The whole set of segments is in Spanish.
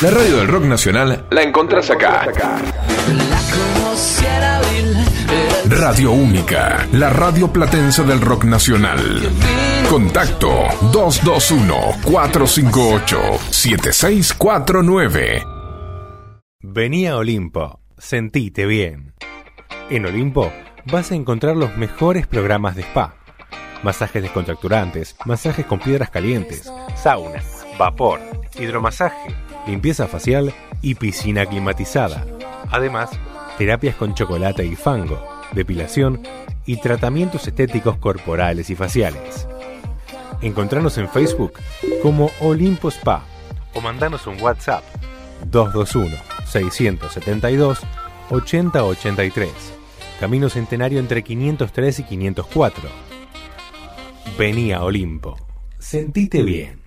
La radio del rock nacional la encontrás acá. Radio Única, la radio platense del rock nacional. Contacto 221-458-7649. Venía Olimpo, sentite bien. En Olimpo vas a encontrar los mejores programas de spa. Masajes descontracturantes, masajes con piedras calientes, sauna, vapor, hidromasaje, limpieza facial y piscina climatizada. Además, terapias con chocolate y fango, depilación y tratamientos estéticos corporales y faciales. Encontranos en Facebook como Olimpo Spa o mandanos un WhatsApp 221 672 8083. Camino Centenario entre 503 y 504. Venía Olimpo. Sentite bien.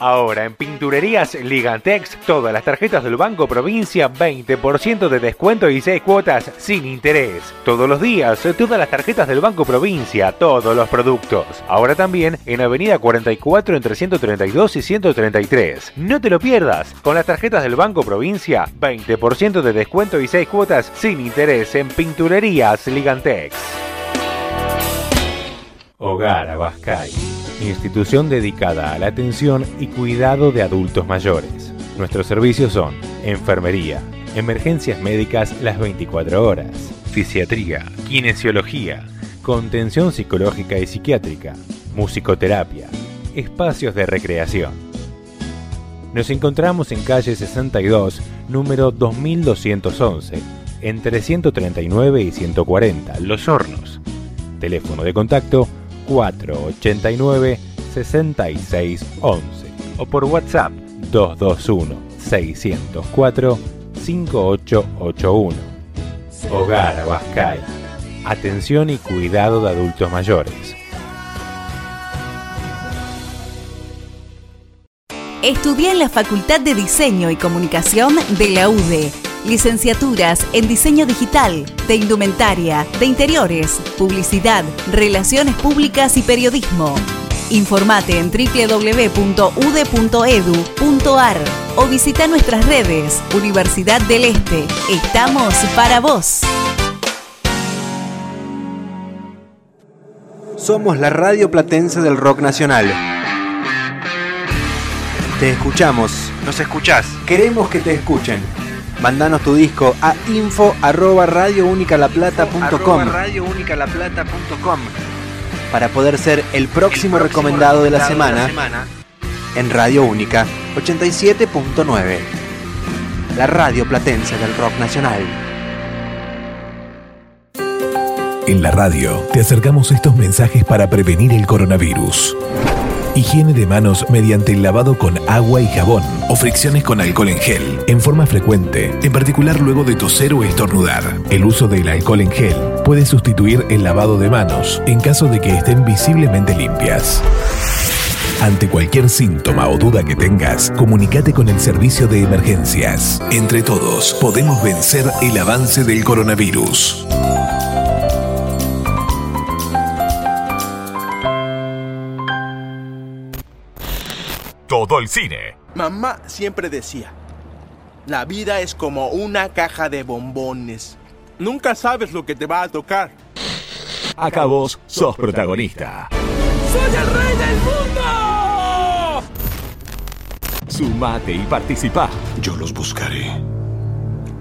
Ahora en Pinturerías Ligantex, todas las tarjetas del Banco Provincia, 20% de descuento y 6 cuotas sin interés. Todos los días, todas las tarjetas del Banco Provincia, todos los productos. Ahora también en Avenida 44 entre 132 y 133. No te lo pierdas. Con las tarjetas del Banco Provincia, 20% de descuento y 6 cuotas sin interés en Pinturerías Ligantex. Hogar Abascay institución dedicada a la atención y cuidado de adultos mayores. Nuestros servicios son enfermería, emergencias médicas las 24 horas, fisiatría, kinesiología, contención psicológica y psiquiátrica, musicoterapia, espacios de recreación. Nos encontramos en calle 62, número 2211, entre 139 y 140, Los Hornos. Teléfono de contacto 489 6611 o por WhatsApp 221 604 5881. Hogar Abascal. Atención y cuidado de adultos mayores. Estudia en la Facultad de Diseño y Comunicación de la UDE Licenciaturas en diseño digital, de indumentaria, de interiores, publicidad, relaciones públicas y periodismo. Informate en www.ude.edu.ar o visita nuestras redes Universidad del Este. Estamos para vos. Somos la radio platense del rock nacional. Te escuchamos. Nos escuchás. Queremos que te escuchen. Mandanos tu disco a info arroba radiounicalaplata.com para poder ser el próximo, recomendado, de, la semana, en Radio Única 87.9, la radio platense del rock nacional. En la radio te acercamos estos mensajes para prevenir el coronavirus. Higiene de manos mediante el lavado con agua y jabón o fricciones con alcohol en gel en forma frecuente, en particular luego de toser o estornudar. El uso del alcohol en gel puede sustituir el lavado de manos en caso de que estén visiblemente limpias. Ante cualquier síntoma o duda que tengas, comunícate con el servicio de emergencias. Entre todos, podemos vencer el avance del coronavirus. Todo el cine. Mamá siempre decía, la vida es como una caja de bombones. Nunca sabes lo que te va a tocar. Acá vos sos protagonista. ¡Soy el rey del mundo! Sumate y participa. Yo los buscaré.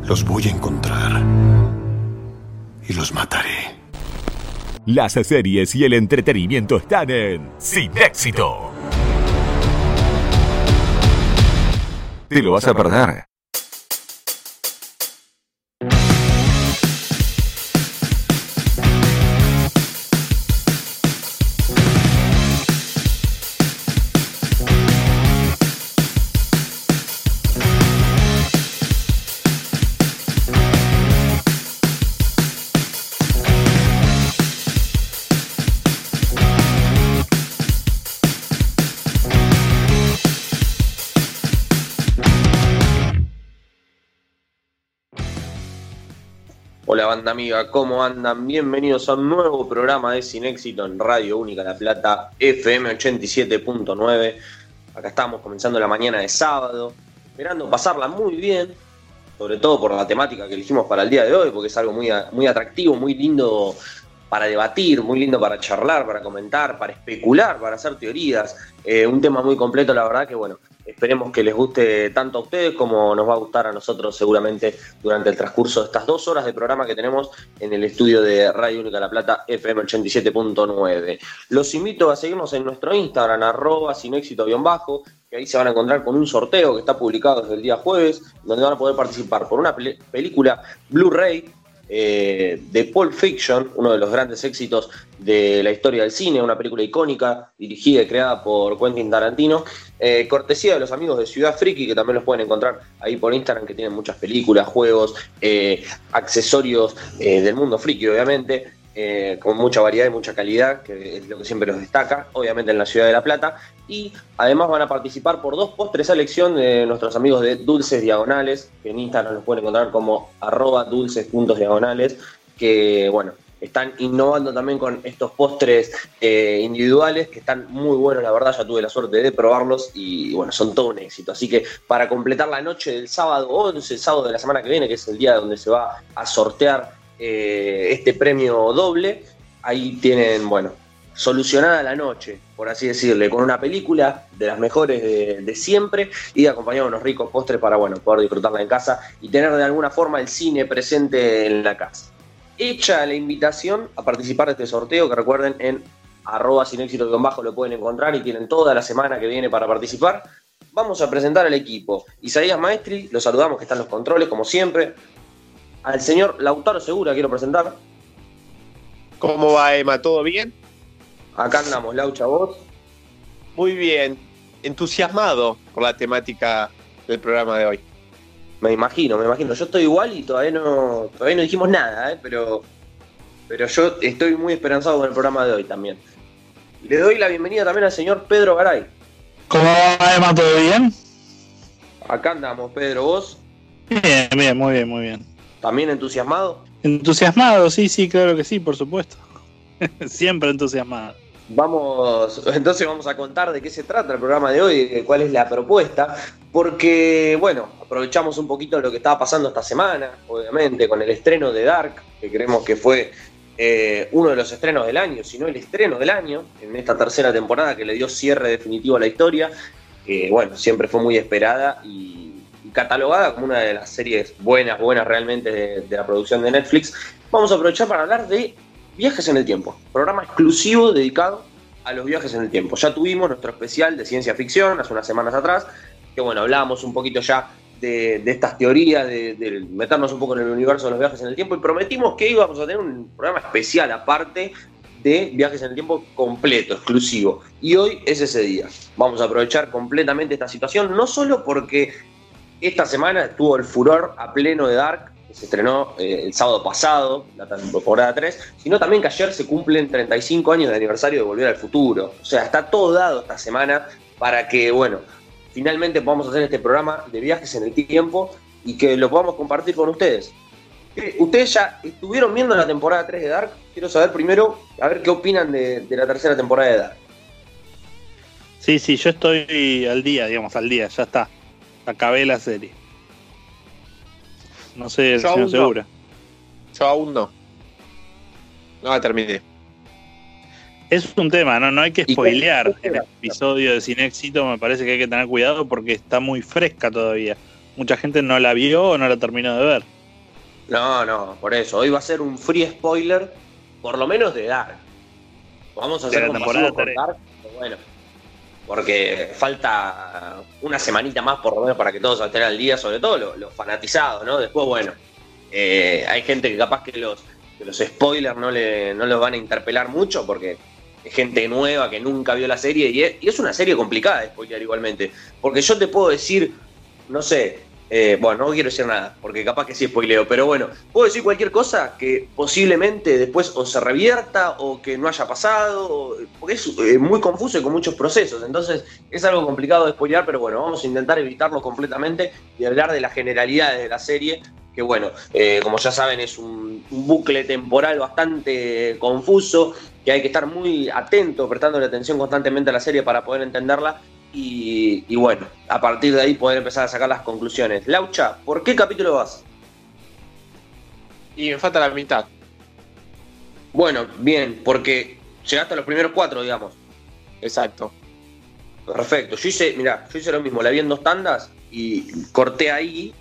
Los voy a encontrar. Y los mataré. Las series y el entretenimiento están en Sin Éxito. Te lo vas a perder. Amiga, ¿cómo andan? Bienvenidos a un nuevo programa de Sin Éxito en Radio Única La Plata, FM 87.9. Acá estamos comenzando la mañana de sábado. esperando pasarla muy bien, sobre todo por la temática que elegimos para el día de hoy, porque es algo muy, muy atractivo, muy lindo para debatir, muy lindo para charlar, para comentar, para especular, para hacer teorías. Eh, un tema muy completo, la verdad que bueno, esperemos que les guste tanto a ustedes como nos va a gustar a nosotros seguramente durante el transcurso de estas dos horas de programa que tenemos en el estudio de Radio Única La Plata FM 87.9. Los invito a seguirnos en nuestro Instagram, arroba sin éxito bajo, que ahí se van a encontrar con un sorteo que está publicado desde el día jueves, donde van a poder participar por una película Blu-ray eh, de Pulp Fiction, uno de los grandes éxitos de la historia del cine, una película icónica dirigida y creada por Quentin Tarantino, eh, cortesía de los amigos de Ciudad Friki, que también los pueden encontrar ahí por Instagram, que tienen muchas películas, juegos, eh, accesorios del mundo friki, obviamente. Eh, con mucha variedad y mucha calidad, que es lo que siempre los destaca, obviamente en la ciudad de La Plata. Y además van a participar por dos postres a elección de nuestros amigos de Dulces Diagonales, que en Instagram los pueden encontrar como arroba dulces.diagonales, que bueno, están innovando también con estos postres eh, individuales que están muy buenos, la verdad, ya tuve la suerte de probarlos y bueno, son todo un éxito. Así que para completar la noche del sábado 11, el sábado de la semana que viene, que es el día donde se va a sortear eh, este premio doble. Ahí tienen, bueno, solucionada la noche, por así decirle, con una película de las mejores de, siempre y acompañado de unos ricos postres para, bueno, poder disfrutarla en casa y tener de alguna forma el cine presente en la casa. Hecha la invitación a participar de este sorteo, que recuerden en arroba sin éxito bajo lo pueden encontrar y tienen toda la semana que viene para participar. Vamos a presentar al equipo. Isaías Maestri, los saludamos que están los controles, como siempre al señor Lautaro Segura, quiero presentar. ¿Cómo va, Emma? ¿Todo bien? Acá andamos, Laucha, vos. Muy bien, entusiasmado por la temática del programa de hoy. Me imagino, me imagino. Yo estoy igual y todavía no, todavía no dijimos nada, ¿eh? pero, pero yo estoy muy esperanzado con el programa de hoy también. Le doy la bienvenida también al señor Pedro Garay. ¿Cómo va, Emma? ¿Todo bien? Acá andamos, Pedro, ¿vos? Bien, bien, muy bien, muy bien. ¿También entusiasmado? Entusiasmado, sí, sí, claro que sí, por supuesto. Siempre entusiasmado. Vamos, entonces vamos a contar de qué se trata el programa de hoy, cuál es la propuesta, porque, bueno, aprovechamos un poquito lo que estaba pasando esta semana, obviamente, con el estreno de Dark, que creemos que fue eh, uno de los estrenos del año, si no el estreno del año, en esta tercera temporada que le dio cierre definitivo a la historia, que, bueno, siempre fue muy esperada y catalogada como una de las series buenas, buenas realmente de, la producción de Netflix, vamos a aprovechar para hablar de viajes en el tiempo. Programa exclusivo dedicado a los viajes en el tiempo. Ya tuvimos nuestro especial de ciencia ficción hace unas semanas atrás, que bueno, hablábamos un poquito ya de, estas teorías, de, meternos un poco en el universo de los viajes en el tiempo y prometimos que íbamos a tener un programa especial aparte de viajes en el tiempo completo, exclusivo. Y hoy es ese día. Vamos a aprovechar completamente esta situación, no solo porque esta semana estuvo el furor a pleno de Dark, que se estrenó eh, el sábado pasado, la temporada 3, sino también que ayer se cumplen 35 años de aniversario de Volver al Futuro. O sea, está todo dado esta semana para que, bueno, finalmente podamos hacer este programa de viajes en el tiempo y que lo podamos compartir con ustedes. Eh, ustedes ya estuvieron viendo la temporada 3 de Dark. Quiero saber primero, a ver qué opinan de, de la tercera temporada de Dark. Sí, sí, yo estoy al día, digamos, al día, ya está acabé la serie. No sé, si no segura. Yo aún no. No la terminé. Es un tema, ¿no? No hay que spoilear el episodio de Sin Éxito. Me parece que hay que tener cuidado porque está muy fresca todavía. Mucha gente no la vio o no la terminó de ver. No, no, por eso. Hoy va a ser un free spoiler, por lo menos de Dark. Vamos a hacer un temporada Dark, bueno porque falta una semanita más por lo menos para que todos estén al día, sobre todo los, fanatizados, ¿no? Después, bueno, eh, hay gente que capaz que los, los spoilers no, le, no los van a interpelar mucho porque es gente nueva que nunca vio la serie y es, y es una serie complicada de spoiler igualmente, porque yo te puedo decir, no sé, eh, bueno, no quiero decir nada, porque capaz que sí spoileo, pero bueno, puedo decir cualquier cosa que posiblemente después o se revierta o que no haya pasado, porque es muy confuso y con muchos procesos, entonces es algo complicado de spoilear, pero bueno, vamos a intentar evitarlo completamente y hablar de las generalidades de la serie, que bueno, eh, como ya saben es un, un, bucle temporal bastante confuso, que hay que estar muy atento, prestando atención constantemente a la serie para poder entenderla y, y bueno, a partir de ahí poder empezar a sacar las conclusiones. Laucha, ¿por qué capítulo vas? Y me falta la mitad. Bueno, bien, porque llegaste a los primeros cuatro, digamos. Exacto. Perfecto. Yo hice, mira, yo hice lo mismo, la vi en dos tandas y corté ahí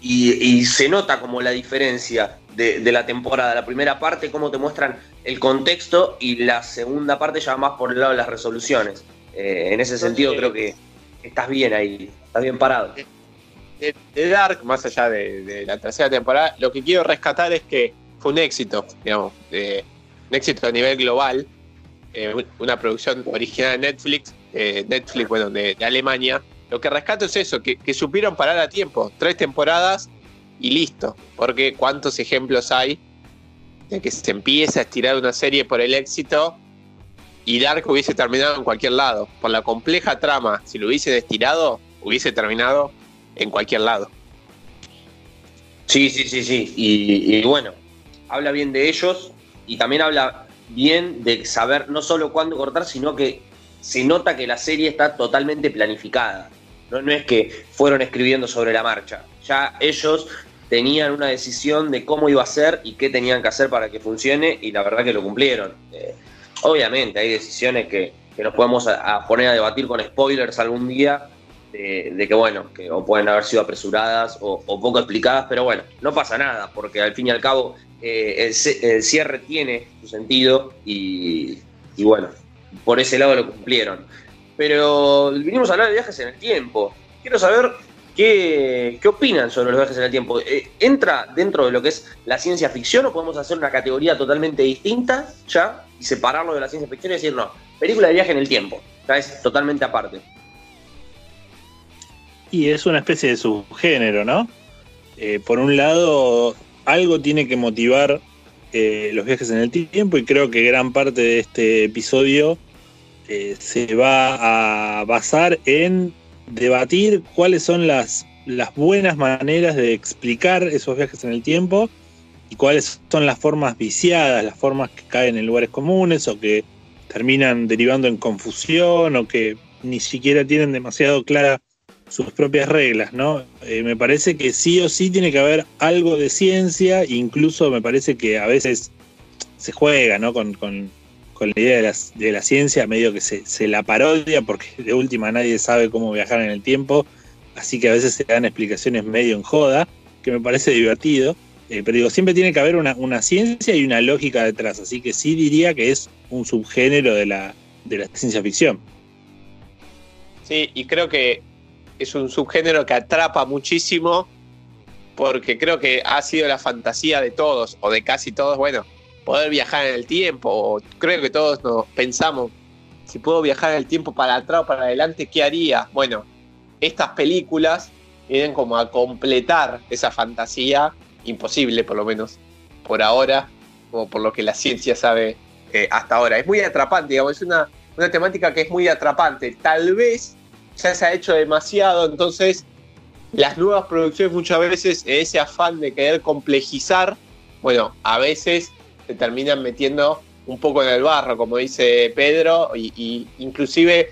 y, y se nota como la diferencia de, de la temporada. La primera parte, cómo te muestran el contexto y la segunda parte ya más por el lado de las resoluciones. Eh, en ese sentido creo que estás bien ahí, estás bien parado. De, de Dark, más allá de, de la tercera temporada, lo que quiero rescatar es que fue un éxito, digamos, de- un éxito a nivel global, eh, un- una producción original de Netflix, eh, Netflix, bueno, de, de Alemania. Lo que rescato es eso, que, que supieron parar a tiempo, tres temporadas y listo, porque cuántos ejemplos hay de que se empieza a estirar una serie por el éxito y Dark hubiese terminado en cualquier lado. Por la compleja trama, si lo hubiese estirado, hubiese terminado en cualquier lado. Sí, sí, sí, sí. Y, bueno, habla bien de ellos y también habla bien de saber no solo cuándo cortar, sino que se nota que la serie está totalmente planificada. No, no es que fueron escribiendo sobre la marcha. Ya ellos tenían una decisión de cómo iba a ser y qué tenían que hacer para que funcione y la verdad que lo cumplieron. Eh, obviamente hay decisiones que, que nos podemos poner a debatir con spoilers algún día, de, que bueno, que o pueden haber sido apresuradas o, o poco explicadas, pero bueno, no pasa nada, porque al fin y al cabo eh, el, el cierre tiene su sentido y, y bueno, por ese lado lo cumplieron. Pero vinimos a hablar de viajes en el tiempo. Quiero saber qué, qué opinan sobre los viajes en el tiempo. Eh, ¿Entra dentro de lo que es la ciencia ficción o podemos hacer una categoría totalmente distinta ya separarlo de la ciencia ficción y decir, no, película de viaje en el tiempo? Ya es totalmente aparte. Y es una especie de subgénero, ¿no? Eh, por un lado, algo tiene que motivar eh, los viajes en el tiempo y creo que gran parte de este episodio eh, se va a basar en debatir cuáles son las, las buenas maneras de explicar esos viajes en el tiempo y cuáles son las formas viciadas, las formas que caen en lugares comunes o que terminan derivando en confusión o que ni siquiera tienen demasiado clara sus propias reglas, ¿no? Eh, me parece que sí o sí tiene que haber algo de ciencia, incluso me parece que a veces se juega, ¿no? Con, con- con la idea de, las- de la ciencia, medio que se, se la parodia, porque de última nadie sabe cómo viajar en el tiempo, así que a veces se dan explicaciones medio en joda, que me parece divertido, eh, pero digo, siempre tiene que haber una, una ciencia y una lógica detrás, así que sí diría que es un subgénero de la, de la ciencia ficción. Sí, y creo que es un subgénero que atrapa muchísimo porque creo que ha sido la fantasía de todos o de casi todos, bueno, poder viajar en el tiempo. Creo que todos nos pensamos, si puedo viajar en el tiempo para atrás o para adelante, ¿qué haría? Bueno, estas películas vienen como a completar esa fantasía imposible, por lo menos por ahora, o por lo que la ciencia sabe eh, hasta ahora. Es muy atrapante, digamos, es una, una temática que es muy atrapante. Tal vez ya se ha hecho demasiado, entonces las nuevas producciones muchas veces, ese afán de querer complejizar, bueno, a veces se terminan metiendo un poco en el barro, como dice Pedro, y, y inclusive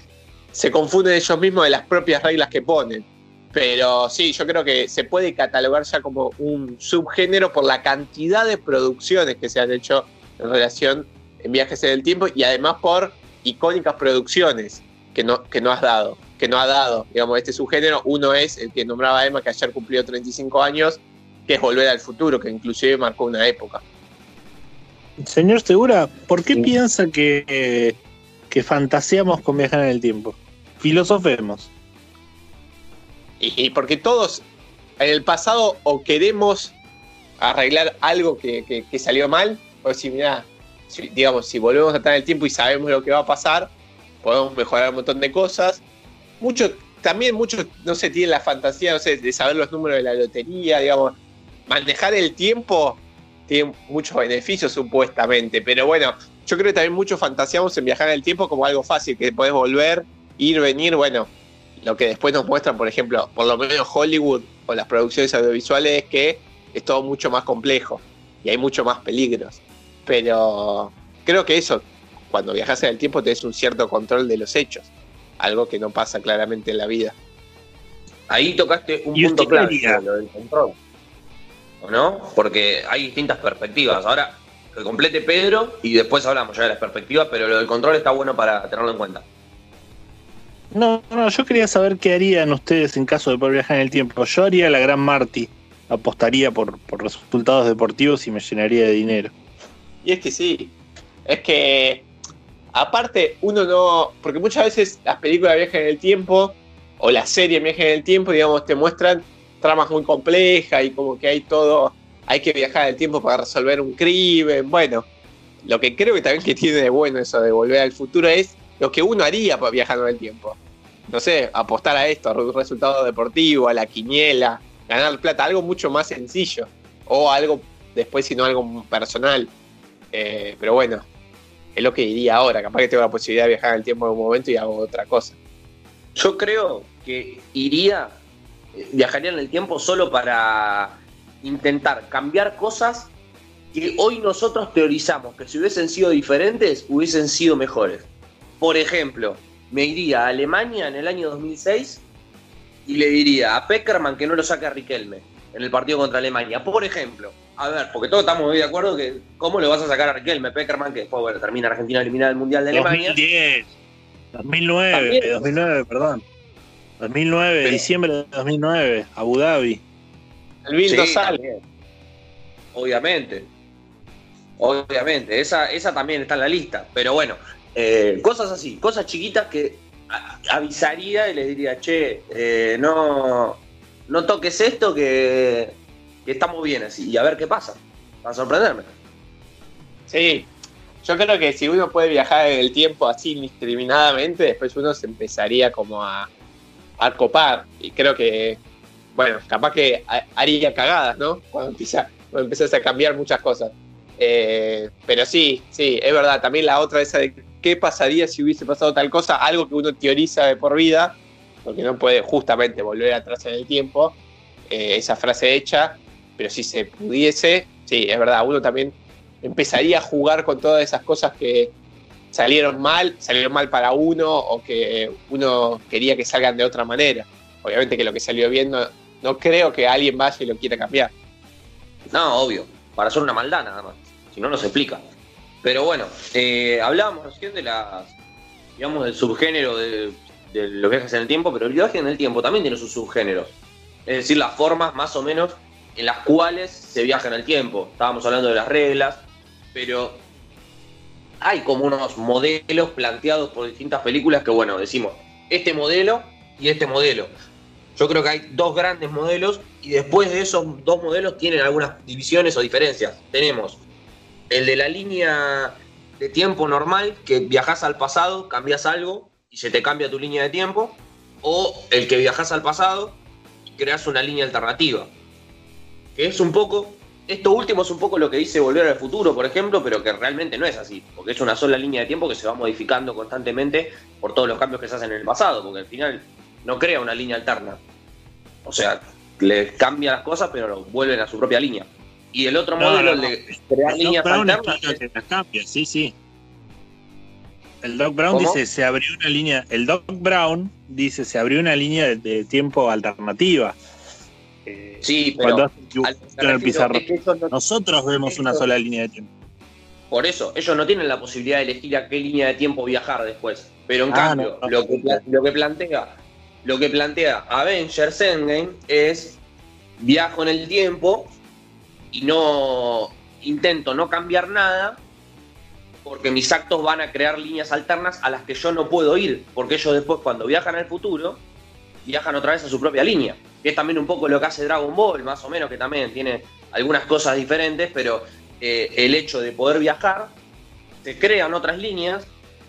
se confunden ellos mismos de las propias reglas que ponen. Pero sí, yo creo que se puede catalogar ya como un subgénero por la cantidad de producciones que se han hecho en relación en viajes en el tiempo y además por icónicas producciones que no, que no has dado, que no ha dado, digamos, este subgénero. Uno es el que nombraba Emma, que ayer cumplió 35 años, que es Volver al Futuro, que inclusive marcó una época. Señor Segura, ¿por qué piensa que, eh, que fantaseamos con viajar en el tiempo? Filosofemos. Y, porque todos en el pasado o queremos arreglar algo que, que- salió mal, o si, mira, digamos, si volvemos a estar en el tiempo y sabemos lo que va a pasar, podemos mejorar un montón de cosas. Muchos, también muchos, no sé, tienen la fantasía, no sé, de saber los números de la lotería, digamos. Manejar el tiempo tiene muchos beneficios supuestamente, pero bueno, yo creo que también muchos fantaseamos en viajar en el tiempo como algo fácil, que podés volver, ir, venir, bueno, lo que después nos muestran, por ejemplo, por lo menos Hollywood o las producciones audiovisuales es que es todo mucho más complejo y hay mucho más peligros. Pero creo que eso, cuando viajas en el tiempo, tenés un cierto control de los hechos. algo que no pasa claramente en la vida. Ahí tocaste un punto clave, lo del control. ¿O no? Porque hay distintas perspectivas. Ahora, que complete Pedro y después hablamos ya de las perspectivas, pero lo del control está bueno para tenerlo en cuenta. No, no, yo quería saber qué harían ustedes en caso de poder viajar en el tiempo. Yo haría la gran Marty, apostaría por, por resultados deportivos y me llenaría de dinero. Y es que sí, es que aparte uno no, porque muchas veces las películas viajan en el tiempo o las series viajan en el tiempo, digamos, te muestran tramas muy complejas y como que hay todo, hay que viajar en el tiempo para resolver un crimen. Bueno, lo que creo que también que tiene de bueno eso de volver al futuro es lo que uno haría viajando en el tiempo. No sé, apostar a esto, a un resultado deportivo, a la quiniela, ganar plata, algo mucho más sencillo. O algo después, sino algo personal. Eh, pero bueno, es lo que diría ahora. Capaz que tengo la posibilidad de viajar en el tiempo en un momento y hago otra cosa. Yo creo que iría, eh, viajaría en el tiempo solo para intentar cambiar cosas que hoy nosotros teorizamos que si hubiesen sido diferentes, hubiesen sido mejores. Por ejemplo, me iría a Alemania en el año 2006 y le diría a Peckerman que no lo saque a Riquelme en el partido contra Alemania. Por ejemplo, a ver, porque todos estamos muy de acuerdo que cómo le vas a sacar a Riquelme, Peckerman, que después bueno, termina Argentina eliminada del Mundial de Alemania. 2010, 2009, 2009, perdón. 2009, diciembre de 2009, Abu Dhabi. El sale. Obviamente. Obviamente, esa, esa también está en la lista. Pero bueno, eh, cosas así, cosas chiquitas que avisaría y le diría, che, eh, no, no toques esto que, estamos bien así y a ver qué pasa, para sorprenderme. Sí, yo creo que si uno puede viajar en el tiempo así indiscriminadamente, después uno se empezaría como a, a copar y creo que, bueno, capaz que haría cagadas, ¿no? Cuando, empieza, cuando empezás a cambiar muchas cosas. Eh, pero sí, sí, es verdad. También la otra esa de qué pasaría si hubiese pasado tal cosa, algo que uno teoriza de por vida, porque no puede justamente volver atrás en el tiempo, eh, esa frase hecha, pero si se pudiese, sí, es verdad, uno también empezaría a jugar con todas esas cosas que salieron mal, salieron mal para uno o que uno quería que salgan de otra manera. Obviamente que lo que salió bien no, no creo que alguien vaya y lo quiera cambiar. No, obvio, para hacer una maldad nada más, si no, no se explica. Pero bueno, eh, hablábamos recién de las, digamos, del subgénero de, los viajes en el tiempo, pero el viaje en el tiempo también tiene sus subgéneros. Es decir, las formas más o menos en las cuales se viaja en el tiempo. Estábamos hablando de las reglas, pero hay como unos modelos planteados por distintas películas que, bueno, decimos, este modelo y este modelo. Yo creo que hay dos grandes modelos y después de esos dos modelos tienen algunas divisiones o diferencias. Tenemos el de la línea de tiempo normal, que viajas al pasado, cambias algo y se te cambia tu línea de tiempo, o el que viajas al pasado y creas una línea alternativa. Que es un poco, esto último es un poco lo que dice Volver al Futuro, por ejemplo, pero que realmente no es así, porque es una sola línea de tiempo que se va modificando constantemente por todos los cambios que se hacen en el pasado, porque al final no crea una línea alterna. O sea, le cambia las cosas, pero vuelven a su propia línea. Y el otro modelo, el de crear líneas alternas. cambia, sí, sí. El Doc Brown dice se abrió una línea. El Doc Brown dice se abrió una línea de, tiempo alternativa. Eh, sí, pero nosotros vemos una sola línea de tiempo. Por eso, ellos no tienen la posibilidad de elegir a qué línea de tiempo viajar después. Pero en ah, cambio, lo, que, lo, que, plantea, lo que plantea Avengers Endgame es viajo en el tiempo y no intento no cambiar nada porque mis actos van a crear líneas alternas a las que yo no puedo ir, porque ellos después cuando viajan al futuro, viajan otra vez a su propia línea, que es también un poco lo que hace Dragon Ball, más o menos, que también tiene algunas cosas diferentes, pero eh, el hecho de poder viajar, te crean otras líneas,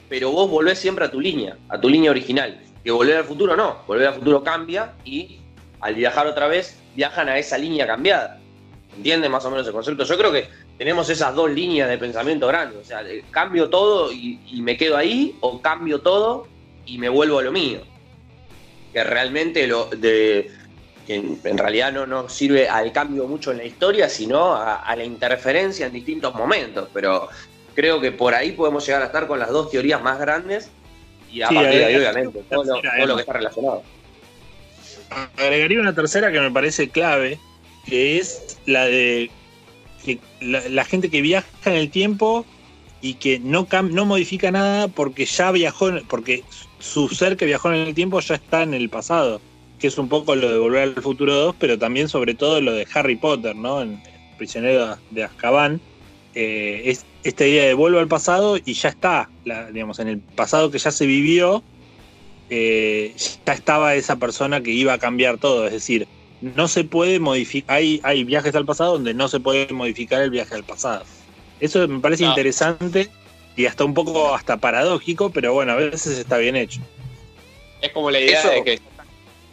pero vos volvés siempre a tu línea, a tu línea original. Que volver al futuro no, volver al futuro cambia y al viajar otra vez viajan a esa línea cambiada. ¿Entiende más o menos el concepto? Yo creo que tenemos esas dos líneas de pensamiento grandes. O sea, cambio todo y, me quedo ahí, o cambio todo y me vuelvo a lo mío. Que realmente lo de, que en, realidad no, no sirve al cambio mucho en la historia, sino a, la interferencia en distintos momentos. Pero creo que por ahí podemos llegar a estar con las dos teorías más grandes Y a Sí, partir de ahí, obviamente, todo lo, todo lo que está relacionado. Agregaría una tercera que me parece clave, que es la de la, gente que viaja en el tiempo y que no, no modifica nada porque ya viajó, porque su ser que viajó en el tiempo ya está en el pasado, que es un poco lo de Volver al Futuro 2, pero también sobre todo lo de Harry Potter, ¿no? En Prisionero de Azkaban, eh, es esta idea de vuelvo al pasado y ya está, la- digamos, en el pasado que ya se vivió, eh, ya estaba esa persona que iba a cambiar todo. Es decir, no se puede modificar. Hay, hay viajes al pasado donde no se puede modificar el viaje al pasado. Eso me parece No. interesante y hasta un poco hasta paradójico, pero bueno, a veces está bien hecho. Es como la idea Eso- de que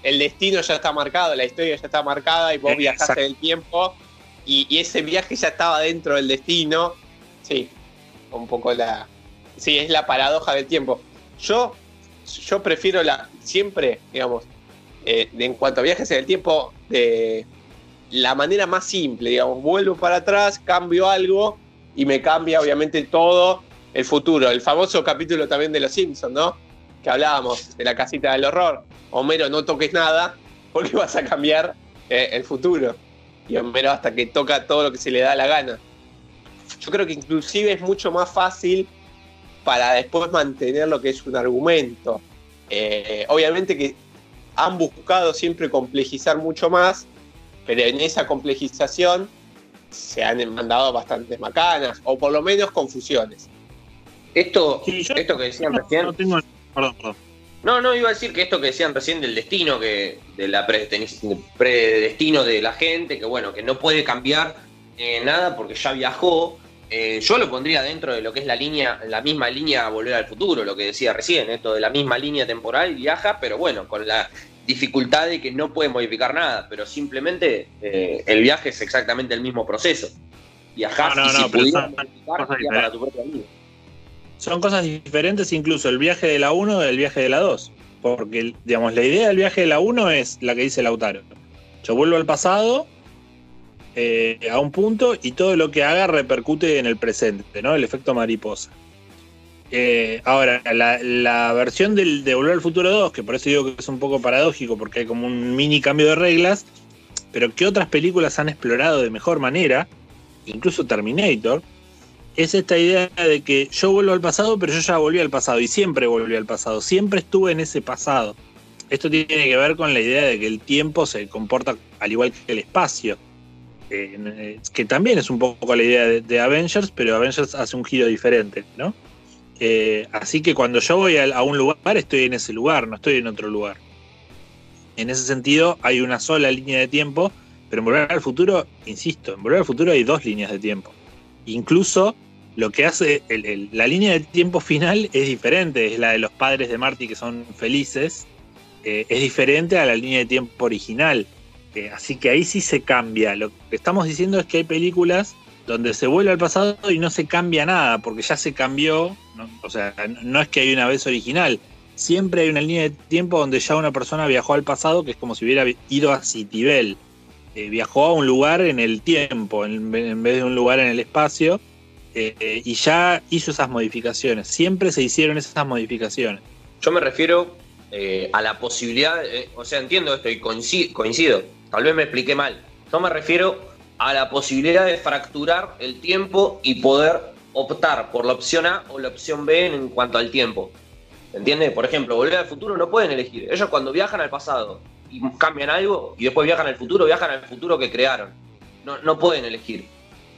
el destino ya está marcado, la historia ya está marcada y vos Exacto. viajaste en el tiempo y, y ese viaje ya estaba dentro del destino. Sí, un poco la. Sí, es la paradoja del tiempo. Yo, yo prefiero la. Siempre, digamos, eh, en cuanto a viajes en el tiempo, de la manera más simple, digamos, vuelvo para atrás, cambio algo y me cambia, obviamente, todo el futuro. El famoso capítulo también de Los Simpsons, ¿no? Que hablábamos de la casita del horror. Homero, no toques nada porque vas a cambiar eh, el futuro. Y Homero hasta que toca todo lo que se le da la gana. Yo creo que inclusive es mucho más fácil para después mantener lo que es un argumento. Eh, obviamente que han buscado siempre complejizar mucho más, pero en esa complejización se han mandado bastantes macanas, o por lo menos confusiones. Esto, Sí, yo- esto que decían No, recién. no tengo. Perdón, perdón. No, no, iba a decir que esto que decían recién del destino, que de la predestino de la gente, que bueno, que no puede cambiar eh, nada porque ya viajó. Eh, yo lo pondría dentro de lo que es la línea, la misma línea volver al futuro, lo que decía recién, esto de la misma línea temporal, viaja, pero bueno, con la dificultad de que no puede modificar nada, pero simplemente eh, el viaje es exactamente el mismo proceso. No, no, y si no, pudieras son modificar, para tu propia vida. Son cosas diferentes, incluso el viaje de la 1 del viaje de la 2. Porque, digamos, la idea del viaje de la 1 es la que dice Lautaro. Yo vuelvo al pasado eh, a un punto y todo lo que haga repercute en el presente, ¿no? El efecto mariposa. Eh, ahora, la, versión del, de Volver al Futuro 2, que por eso digo que es un poco paradójico, porque hay como un mini cambio de reglas, pero que otras películas han explorado de mejor manera, incluso Terminator, es esta idea de que yo vuelvo al pasado, pero yo ya volví al pasado y siempre volví al pasado, siempre estuve en ese pasado. Esto tiene que ver con la idea de que el tiempo se comporta al igual que el espacio, eh, que también es un poco la idea de, Avengers, pero Avengers hace un giro diferente, ¿no? Eh, así que cuando yo voy a, un lugar, estoy en ese lugar, no estoy en otro lugar. En ese sentido, hay una sola línea de tiempo, pero en Volver al Futuro, insisto, en Volver al Futuro hay dos líneas de tiempo. Incluso lo que hace la línea de tiempo final es diferente, es la de los padres de Marty que son felices, eh, es diferente a la línea de tiempo original. Eh, así que ahí sí se cambia. Lo que estamos diciendo es que hay películas donde se vuelve al pasado y no se cambia nada, porque ya se cambió, o sea, no es que hay una vez original, siempre hay una línea de tiempo donde ya una persona viajó al pasado, que es como si hubiera ido a Citibel, Eh, viajó a un lugar en el tiempo, en, en vez de un lugar en el espacio, eh, y ya hizo esas modificaciones, siempre se hicieron esas modificaciones. Yo me refiero a la posibilidad, o sea, entiendo esto y coincido, tal vez me expliqué mal. Yo me refiero a la posibilidad de fracturar el tiempo y poder optar por la opción A o la opción B en cuanto al tiempo. ¿Entiendes? Por ejemplo, volver al futuro no pueden elegir. Ellos cuando viajan al pasado y cambian algo y después viajan al futuro, viajan al futuro que crearon. No, no pueden elegir.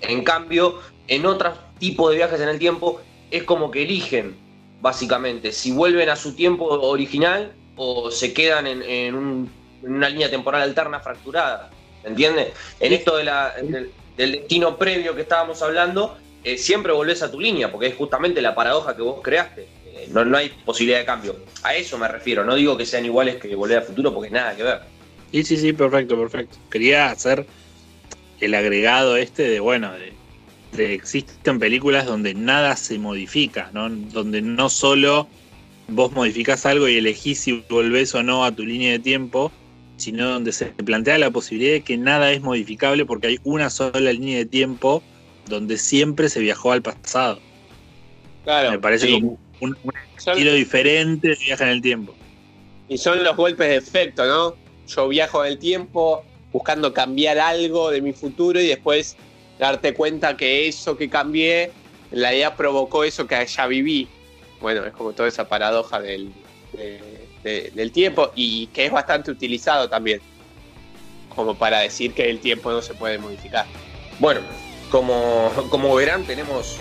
En cambio, en otros tipos de viajes en el tiempo es como que eligen, básicamente, si vuelven a su tiempo original o se quedan en, en un- en una línea temporal alterna fracturada. ¿Entiendes? En esto de la- del, del destino previo que estábamos hablando, eh, siempre volvés a tu línea, porque es justamente la paradoja que vos creaste. Eh, no, no hay posibilidad de cambio. A eso me refiero. No digo que sean iguales que volver al futuro, porque nada que ver. Sí, sí, sí, perfecto, perfecto. Quería hacer el agregado este de, bueno, de, de existen películas donde nada se modifica, ¿no? Donde no solo vos modificás algo y elegís si volvés o no a tu línea de tiempo, sino donde se plantea la posibilidad de que nada es modificable porque hay una sola línea de tiempo donde siempre se viajó al pasado. Claro. Me parece sí. como un, un estilo diferente de viaje en el tiempo. Y son los golpes de efecto, ¿no? Yo viajo en el tiempo buscando cambiar algo de mi futuro y después darte cuenta que eso que cambié, en realidad provocó eso que ya viví. Bueno, es como toda esa paradoja del, de- de- del tiempo y que es bastante utilizado también, como para decir que el tiempo no se puede modificar. Bueno, como, como verán, tenemos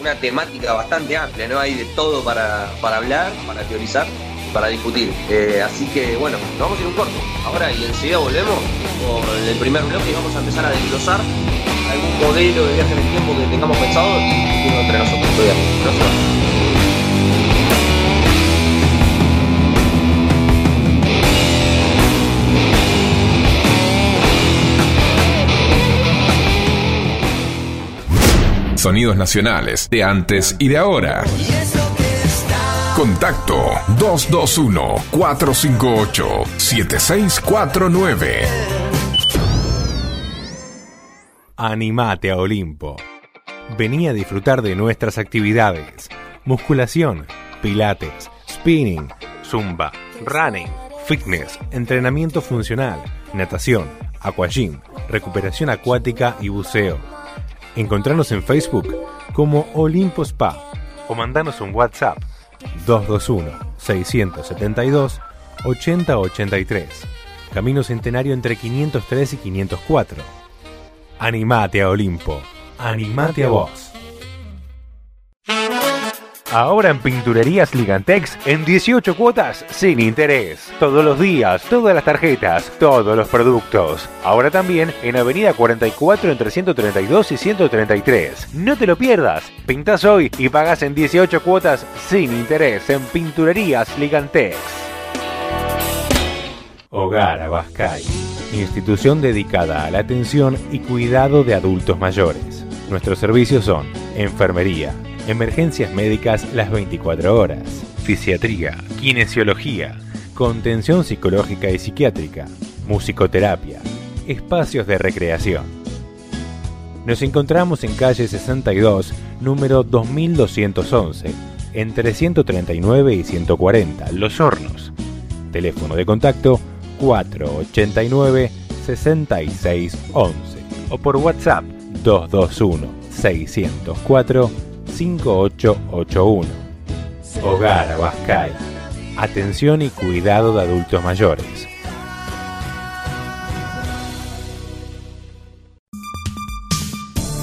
una temática bastante amplia, ¿no? Hay de todo para, para hablar, para teorizar, para discutir. Eh, así que, bueno, nos vamos a ir un corto ahora y enseguida volvemos con el primer bloque y vamos a empezar a desglosar algún modelo de viaje en el tiempo que tengamos pensado entre nosotros. Todavía. Sonidos nacionales de antes y de ahora. Contacto 221-458-7649. Animate a Olimpo. Vení a disfrutar de nuestras actividades. Musculación, pilates, spinning, zumba, running, fitness, entrenamiento funcional, natación, aquagym, recuperación acuática y buceo. Encontranos en Facebook como Olimpo Spa o mandanos un WhatsApp 221-672-8083. Camino Centenario entre 503 y 504. Animate a Olimpo. Animate a vos. Ahora en Pinturerías Ligantex en 18 cuotas sin interés. Todos los días, todas las tarjetas, todos los productos. Ahora también en Avenida 44 entre 132 y 133. No te lo pierdas. Pintas hoy y pagas en 18 cuotas sin interés en Pinturerías Ligantex. Hogar Abascal. Institución dedicada a la atención y cuidado de adultos mayores. Nuestros servicios son enfermería, emergencias médicas las 24 horas, fisiatría, kinesiología, contención psicológica y psiquiátrica, musicoterapia, espacios de recreación. Nos encontramos en calle 62, número 2211, entre 139 y 140, Los Hornos. Teléfono de contacto 489-6611 o por WhatsApp 221-604-5881. Hogar Abascal. Atención y cuidado de adultos mayores.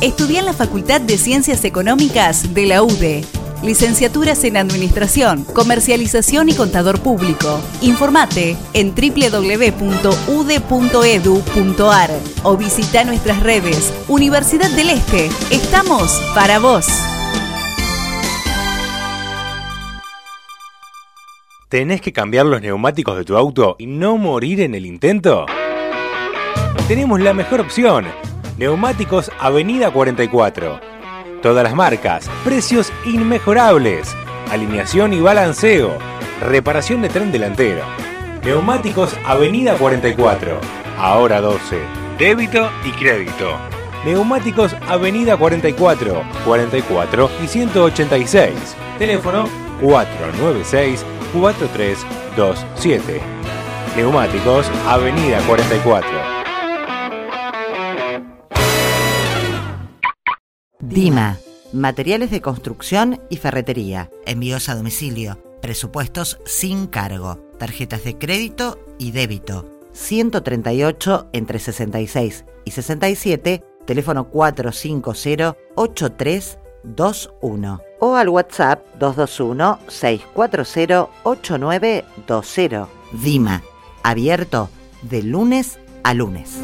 Estudia en la Facultad de Ciencias Económicas de la UDE. Licenciaturas en Administración, Comercialización y Contador Público. Informate en www.ude.edu.ar o visita nuestras redes. Universidad del Este. Estamos para vos. ¿Tenés que cambiar los neumáticos de tu auto y no morir en el intento? Tenemos la mejor opción. Neumáticos Avenida 44. Todas las marcas, precios inmejorables, alineación y balanceo, reparación de tren delantero. Neumáticos Avenida 44, ahora 12, débito y crédito. Neumáticos Avenida 44, 44 y 186. Teléfono 496-4327. Neumáticos Avenida 44. Dima, materiales de construcción y ferretería, envíos a domicilio, presupuestos sin cargo, tarjetas de crédito y débito. 138 entre 66 y 67, teléfono 450-8321 o al WhatsApp 221-640-8920. Dima, abierto de lunes a lunes.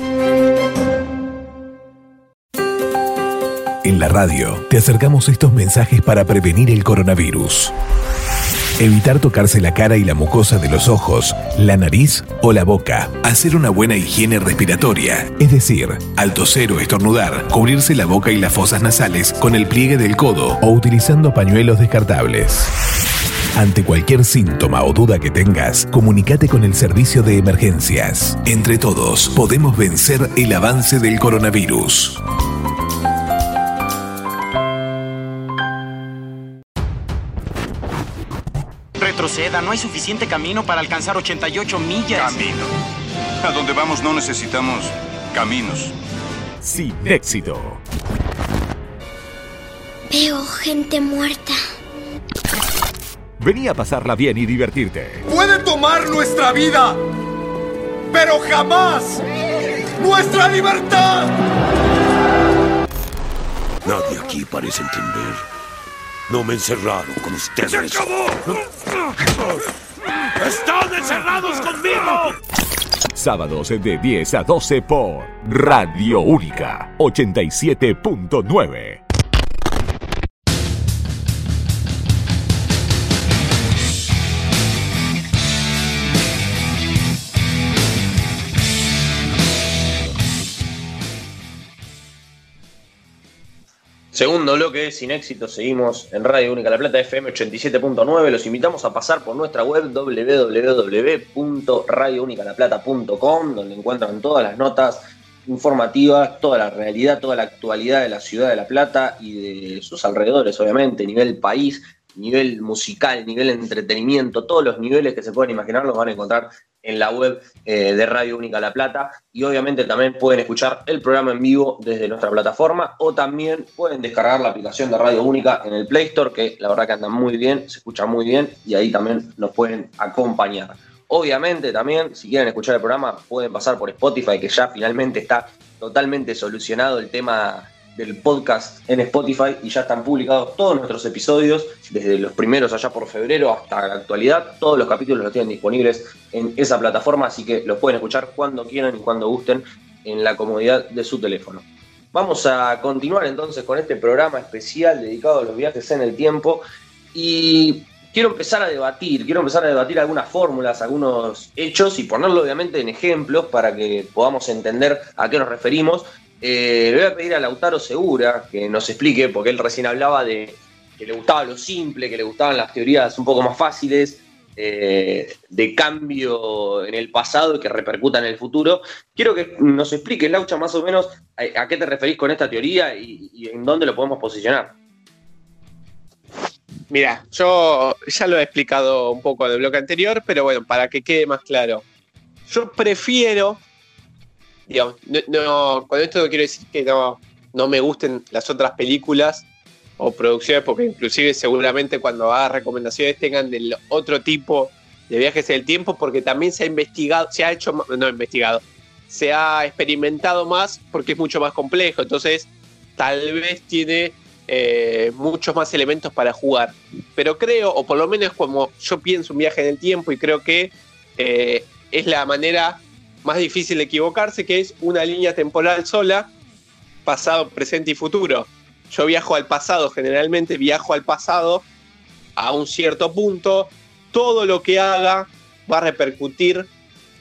En la radio te acercamos estos mensajes para prevenir el coronavirus. Evitar tocarse la cara y la mucosa de los ojos, la nariz o la boca. Hacer una buena higiene respiratoria, es decir, al toser o estornudar, cubrirse la boca y las fosas nasales con el pliegue del codo o utilizando pañuelos descartables. Ante cualquier síntoma o duda que tengas, comunícate con el servicio de emergencias. Entre todos, podemos vencer el avance del coronavirus. No hay suficiente camino para alcanzar 88 millas. Camino. A donde vamos no necesitamos caminos. Sin éxito. Veo gente muerta. Vení a pasarla bien y divertirte. Puede tomar nuestra vida, pero jamás nuestra libertad. Nadie aquí parece entender. No me encerraron con ustedes. ¡Se acabó! ¡Están encerrados conmigo! Sábados de 10 a 12 por Radio Única 87.9. Segundo bloque, sin éxito, seguimos en Radio Única La Plata FM 87.9. Los invitamos a pasar por nuestra web www.radiounicalaplata.com, donde encuentran todas las notas informativas, toda la realidad, toda la actualidad de la ciudad de La Plata y de sus alrededores, obviamente, nivel país, nivel musical, nivel entretenimiento, todos los niveles que se pueden imaginar los van a encontrar en la web eh, de Radio Única La Plata y obviamente también pueden escuchar el programa en vivo desde nuestra plataforma o también pueden descargar la aplicación de Radio Única en el Play Store que la verdad que anda muy bien, se escucha muy bien y ahí también nos pueden acompañar. Obviamente también si quieren escuchar el programa pueden pasar por Spotify que ya finalmente está totalmente solucionado el tema del podcast en Spotify y ya están publicados todos nuestros episodios, desde los primeros allá por febrero hasta la actualidad. Todos los capítulos los tienen disponibles en esa plataforma, así que los pueden escuchar cuando quieran y cuando gusten en la comodidad de su teléfono. Vamos a continuar entonces con este programa especial dedicado a los viajes en el tiempo y quiero empezar a debatir, quiero empezar a debatir algunas fórmulas, algunos hechos y ponerlo obviamente en ejemplos para que podamos entender a qué nos referimos eh, le voy a pedir a Lautaro Segura que nos explique, porque él recién hablaba de que le gustaba lo simple, que le gustaban las teorías un poco más fáciles, eh, de cambio en el pasado y que repercutan en el futuro. Quiero que nos explique, Laucha, más o menos a, qué te referís con esta teoría y, en dónde lo podemos posicionar. Mira, yo ya lo he explicado un poco en el bloque anterior, pero bueno, para que quede más claro. Yo prefiero digamos, no, con esto no quiero decir que no, no me gusten las otras películas o producciones, porque inclusive seguramente cuando haga recomendaciones tengan del otro tipo de viajes en el tiempo, porque también se ha investigado, se ha hecho, no investigado, se ha experimentado más porque es mucho más complejo, entonces tal vez tiene eh, muchos más elementos para jugar. Pero creo, o por lo menos como yo pienso un viaje en el tiempo y creo que eh, es la manera más difícil equivocarse, que es una línea temporal sola, pasado, presente y futuro. Yo viajo al pasado, generalmente viajo al pasado a un cierto punto, todo lo que haga va a repercutir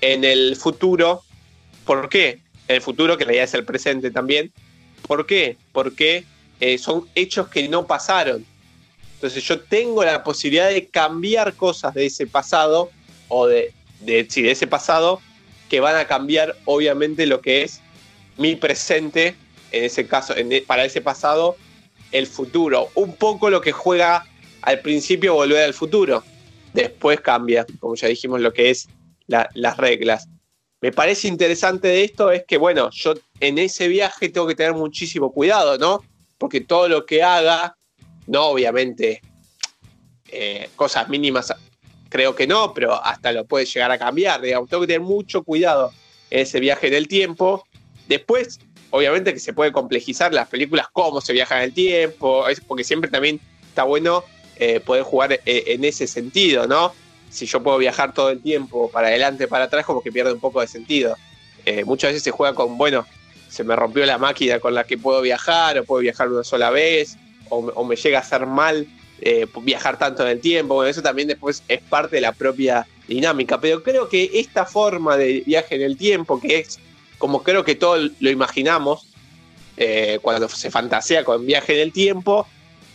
en el futuro. ¿Por qué? En el futuro, que la idea es el presente también. ¿Por qué? Porque eh, son hechos que no pasaron. Entonces yo tengo la posibilidad de cambiar cosas de ese pasado o de, de, de ese pasado que van a cambiar obviamente lo que es mi presente, en ese caso, e, para ese pasado, el futuro. Un poco lo que juega al principio volver al futuro. Después cambia, como ya dijimos, lo que es las reglas. Me parece interesante de esto es que, bueno, yo en ese viaje tengo que tener muchísimo cuidado, ¿no? Porque todo lo que haga, no obviamente eh, cosas mínimas creo que no, pero hasta lo puede llegar a cambiar. Digamos, tengo que tener mucho cuidado en ese viaje en el tiempo. Después, obviamente que se puede complejizar las películas, cómo se viaja en el tiempo, porque siempre también está bueno eh, poder jugar eh, en ese sentido, ¿no? Si yo puedo viajar todo el tiempo para adelante, para atrás, como que pierde un poco de sentido. Eh, muchas veces se juega con, bueno, se me rompió la máquina con la que puedo viajar, o puedo viajar una sola vez, o, o me llega a hacer mal eh, viajar tanto en el tiempo, bueno, eso también después es parte de la propia dinámica, pero creo que esta forma de viaje en el tiempo, que es como creo que todos lo imaginamos, eh, cuando se fantasea con viaje en el tiempo,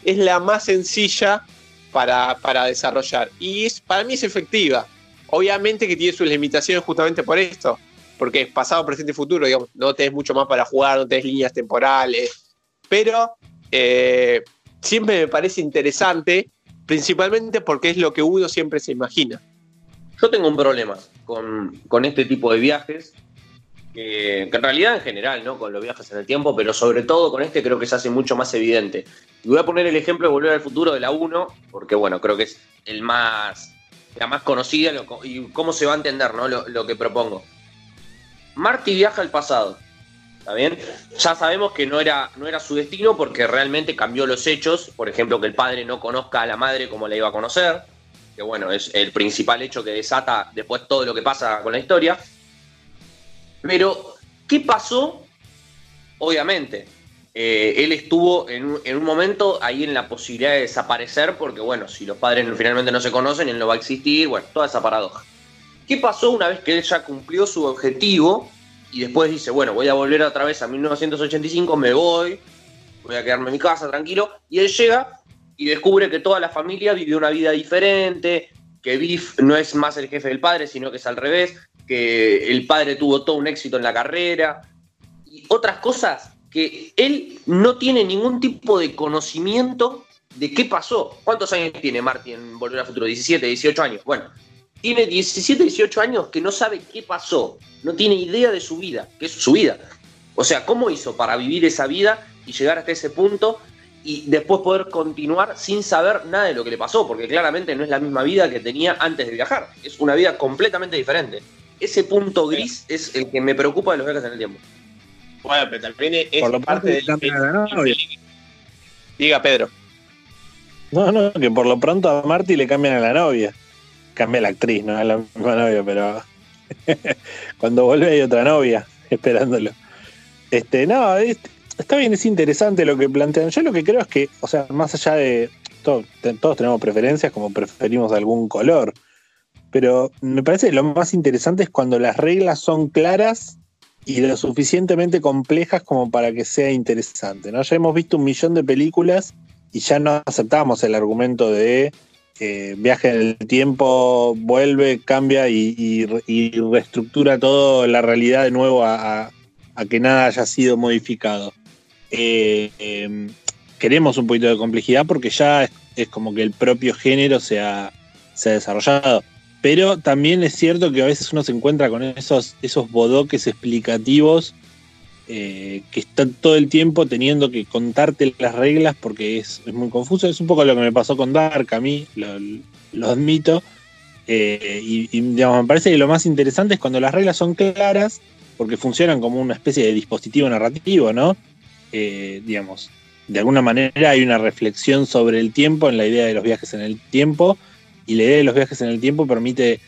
es la más sencilla para, para desarrollar. Y es, para mí es efectiva. Obviamente que tiene sus limitaciones justamente por esto, porque es pasado, presente y futuro, digamos, no tenés mucho más para jugar, no tenés líneas temporales, pero eh, siempre me parece interesante principalmente porque es lo que uno siempre se imagina. Yo tengo un problema con, con este tipo de viajes, que, en realidad en general, ¿no? Con los viajes en el tiempo, pero sobre todo con este creo que se hace mucho más evidente. Y voy a poner el ejemplo de Volver al Futuro de la 1, porque bueno, creo que es el más, la más conocida y cómo se va a entender, ¿no? Lo, lo que propongo. Marty viaja al pasado, ¿está bien? Ya sabemos que no era, no era su destino porque realmente cambió los hechos, por ejemplo, que el padre no conozca a la madre como la iba a conocer, que bueno, es el principal hecho que desata después todo lo que pasa con la historia. Pero, ¿qué pasó? Obviamente, eh, él estuvo en un, en un momento ahí en la posibilidad de desaparecer, porque bueno, si los padres finalmente no se conocen, él no va a existir, bueno, toda esa paradoja. ¿Qué pasó una vez que él ya cumplió su objetivo y después dice, bueno, voy a volver otra vez a 1985, me voy, voy a quedarme en mi casa tranquilo, y él llega y descubre que toda la familia vivió una vida diferente, que Biff no es más el jefe del padre, sino que es al revés, que el padre tuvo todo un éxito en la carrera, y otras cosas que él no tiene ningún tipo de conocimiento de qué pasó. ¿Cuántos años tiene Marty en Volver al Futuro? 17, 18 años. Bueno, tiene 17, 18 años que no sabe qué pasó, no tiene idea de su vida, que es su vida. O sea, ¿cómo hizo para vivir esa vida y llegar hasta ese punto y después poder continuar sin saber nada de lo que le pasó? Porque claramente no es la misma vida que tenía antes de viajar, es una vida completamente diferente. Ese punto gris es el que me preocupa de los viajes en el tiempo. Bueno, pero también es Por lo parte pronto del. cambian a la novia. Diga, Pedro. No, no, que por lo pronto a Marty le cambian a la novia. Cambia la actriz, no a la misma novia, pero cuando vuelve hay otra novia esperándolo. Este, no, es- está bien, es interesante lo que plantean. Yo lo que creo es que, o sea, más allá de. todos tenemos preferencias, como preferimos algún color. Pero me parece que lo más interesante es cuando las reglas son claras y lo suficientemente complejas como para que sea interesante. ¿no? Ya hemos visto un millón de películas y ya no aceptamos el argumento de eh, viaje en el tiempo, vuelve, cambia y, y re- y reestructura toda la realidad de nuevo a, que nada haya sido modificado. Eh, eh, queremos un poquito de complejidad porque ya es, es como que el propio género se ha, se ha desarrollado. Pero también es cierto que a veces uno se encuentra con esos, esos bodoques explicativos eh, que están todo el tiempo teniendo que contarte las reglas porque es, muy confuso. Es un poco lo que me pasó con Dark a mí, lo, admito. Eh, y, y, digamos, me parece que lo más interesante es cuando las reglas son claras porque funcionan como una especie de dispositivo narrativo, ¿no? Eh, digamos, de alguna manera hay una reflexión sobre el tiempo en la idea de los viajes en el tiempo y la idea de los viajes en el tiempo permite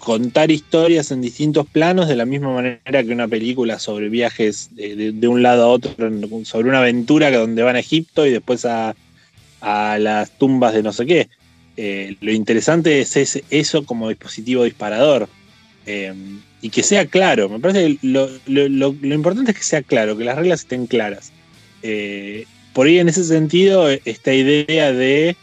contar historias en distintos planos de la misma manera que una película sobre viajes de, de- un lado a otro, sobre una aventura que donde van a Egipto y después a, a las tumbas de no sé qué. Eh, lo interesante es ese- eso como dispositivo disparador. Eh, y que sea claro. Me parece que lo, lo- lo- importante es que sea claro, que las reglas estén claras. Eh, por ahí en ese sentido, esta idea de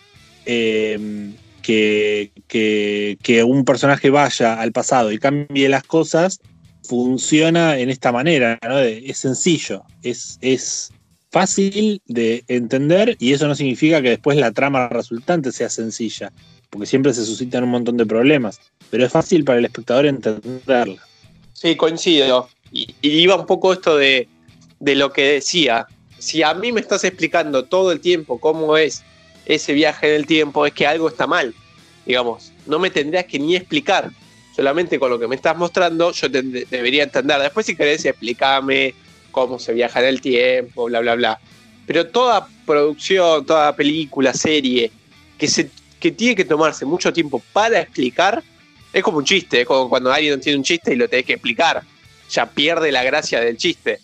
que, un personaje vaya al pasado y cambie las cosas funciona en esta manera, es sencillo, es, es fácil de entender y eso no significa que después la trama resultante sea sencilla, porque siempre se suscitan un montón de problemas, pero es fácil para el espectador entenderla. Sí, coincido. Y, y iba un poco esto de, de lo que decía. Si a mí me estás explicando todo el tiempo cómo es ese viaje en el tiempo, es que algo está mal. Digamos, no me tendrías que ni explicar. Solamente con lo que me estás mostrando, yo debería entender. Después, si querés, explícame cómo se viaja en el tiempo, bla, bla, bla. Pero toda producción, toda película, serie, que, se, que tiene que tomarse mucho tiempo para explicar, es como un chiste, es como cuando alguien tiene un chiste y lo tenés que explicar. Ya pierde la gracia del chiste.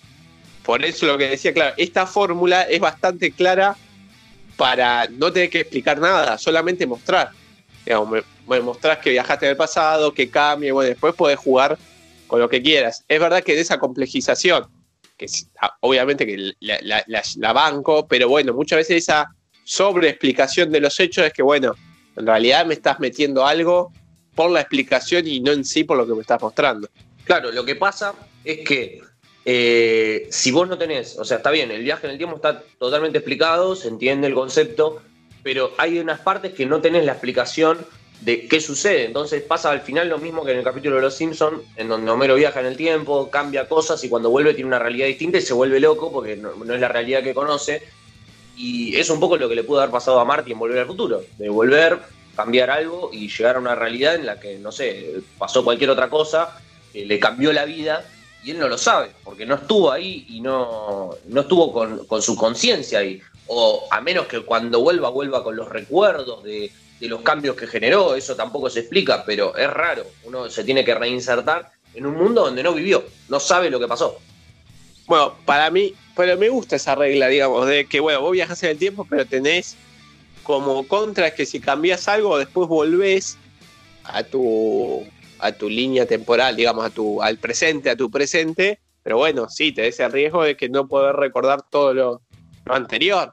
Por eso lo que decía, claro, esta fórmula es bastante clara para no tener que explicar nada, solamente mostrar. Digamos, me, me mostrás que viajaste en el pasado, que cambie, bueno, después podés jugar con lo que quieras. Es verdad que de esa complejización, que ah, obviamente que la- la banco, pero bueno, muchas veces esa sobreexplicación de los hechos es que, bueno, en realidad me estás metiendo algo por la explicación y no en sí por lo que me estás mostrando. Claro, lo que pasa es que eh, si vos no tenés, o sea, está bien, el viaje en el tiempo está totalmente explicado, se entiende el concepto, pero hay unas partes que no tenés la explicación de qué sucede. Entonces pasa al final lo mismo que en el capítulo de Los Simpsons, en donde Homero viaja en el tiempo, cambia cosas y cuando vuelve tiene una realidad distinta y se vuelve loco porque no, es la realidad que conoce. Y es un poco lo que le pudo haber pasado a Marty en Volver al Futuro, de volver, cambiar algo y llegar a una realidad en la que, no sé, pasó cualquier otra cosa, que le cambió la vida y él no lo sabe, porque no estuvo ahí y no, no estuvo con, con su conciencia ahí. O a menos que cuando vuelva, vuelva con los recuerdos de, de los cambios que generó, eso tampoco se explica, pero es raro. Uno se tiene que reinsertar en un mundo donde no vivió, no sabe lo que pasó. Bueno, para mí, pero me gusta esa regla, digamos, de que, bueno, vos viajas en el tiempo, pero tenés como contra que si cambias algo, después volvés a tu, a tu línea temporal, digamos, a tu, al presente, a tu presente, pero bueno, sí, tenés el riesgo de que no poder recordar todo lo, anterior.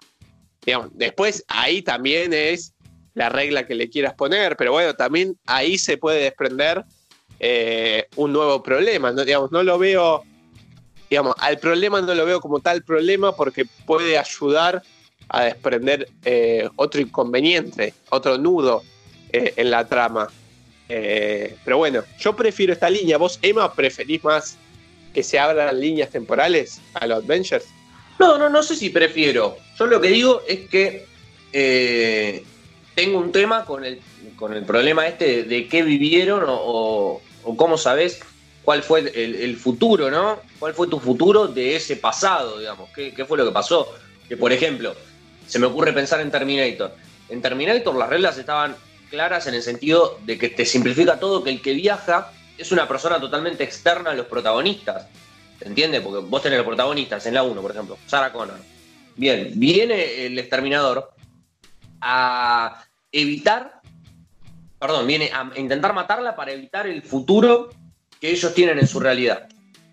Después ahí también es la regla que le quieras poner, pero bueno, también ahí se puede desprender eh, un nuevo problema, ¿no? Digamos, no lo veo, digamos, al problema no lo veo como tal problema porque puede ayudar a desprender eh, otro inconveniente, otro nudo eh, en la trama. Eh, pero bueno, yo prefiero esta línea. ¿Vos, Emma, preferís más que se abran líneas temporales a los Avengers? No, no, no sé si prefiero. Yo lo que digo es que eh, tengo un tema con el, con el problema este de, qué vivieron o cómo sabés cuál fue el, el futuro, ¿no? ¿Cuál fue tu futuro de ese pasado, digamos? ¿Qué, qué fue lo que pasó? Que, por ejemplo, se me ocurre pensar en Terminator. En Terminator las reglas estaban claras en el sentido de que te simplifica todo, que el que viaja es una persona totalmente externa a los protagonistas. ¿Se entiende? Porque vos tenés los protagonistas en la 1, por ejemplo, Sarah Connor. Bien, viene el exterminador a evitar, perdón, viene a intentar matarla para evitar el futuro que ellos tienen en su realidad.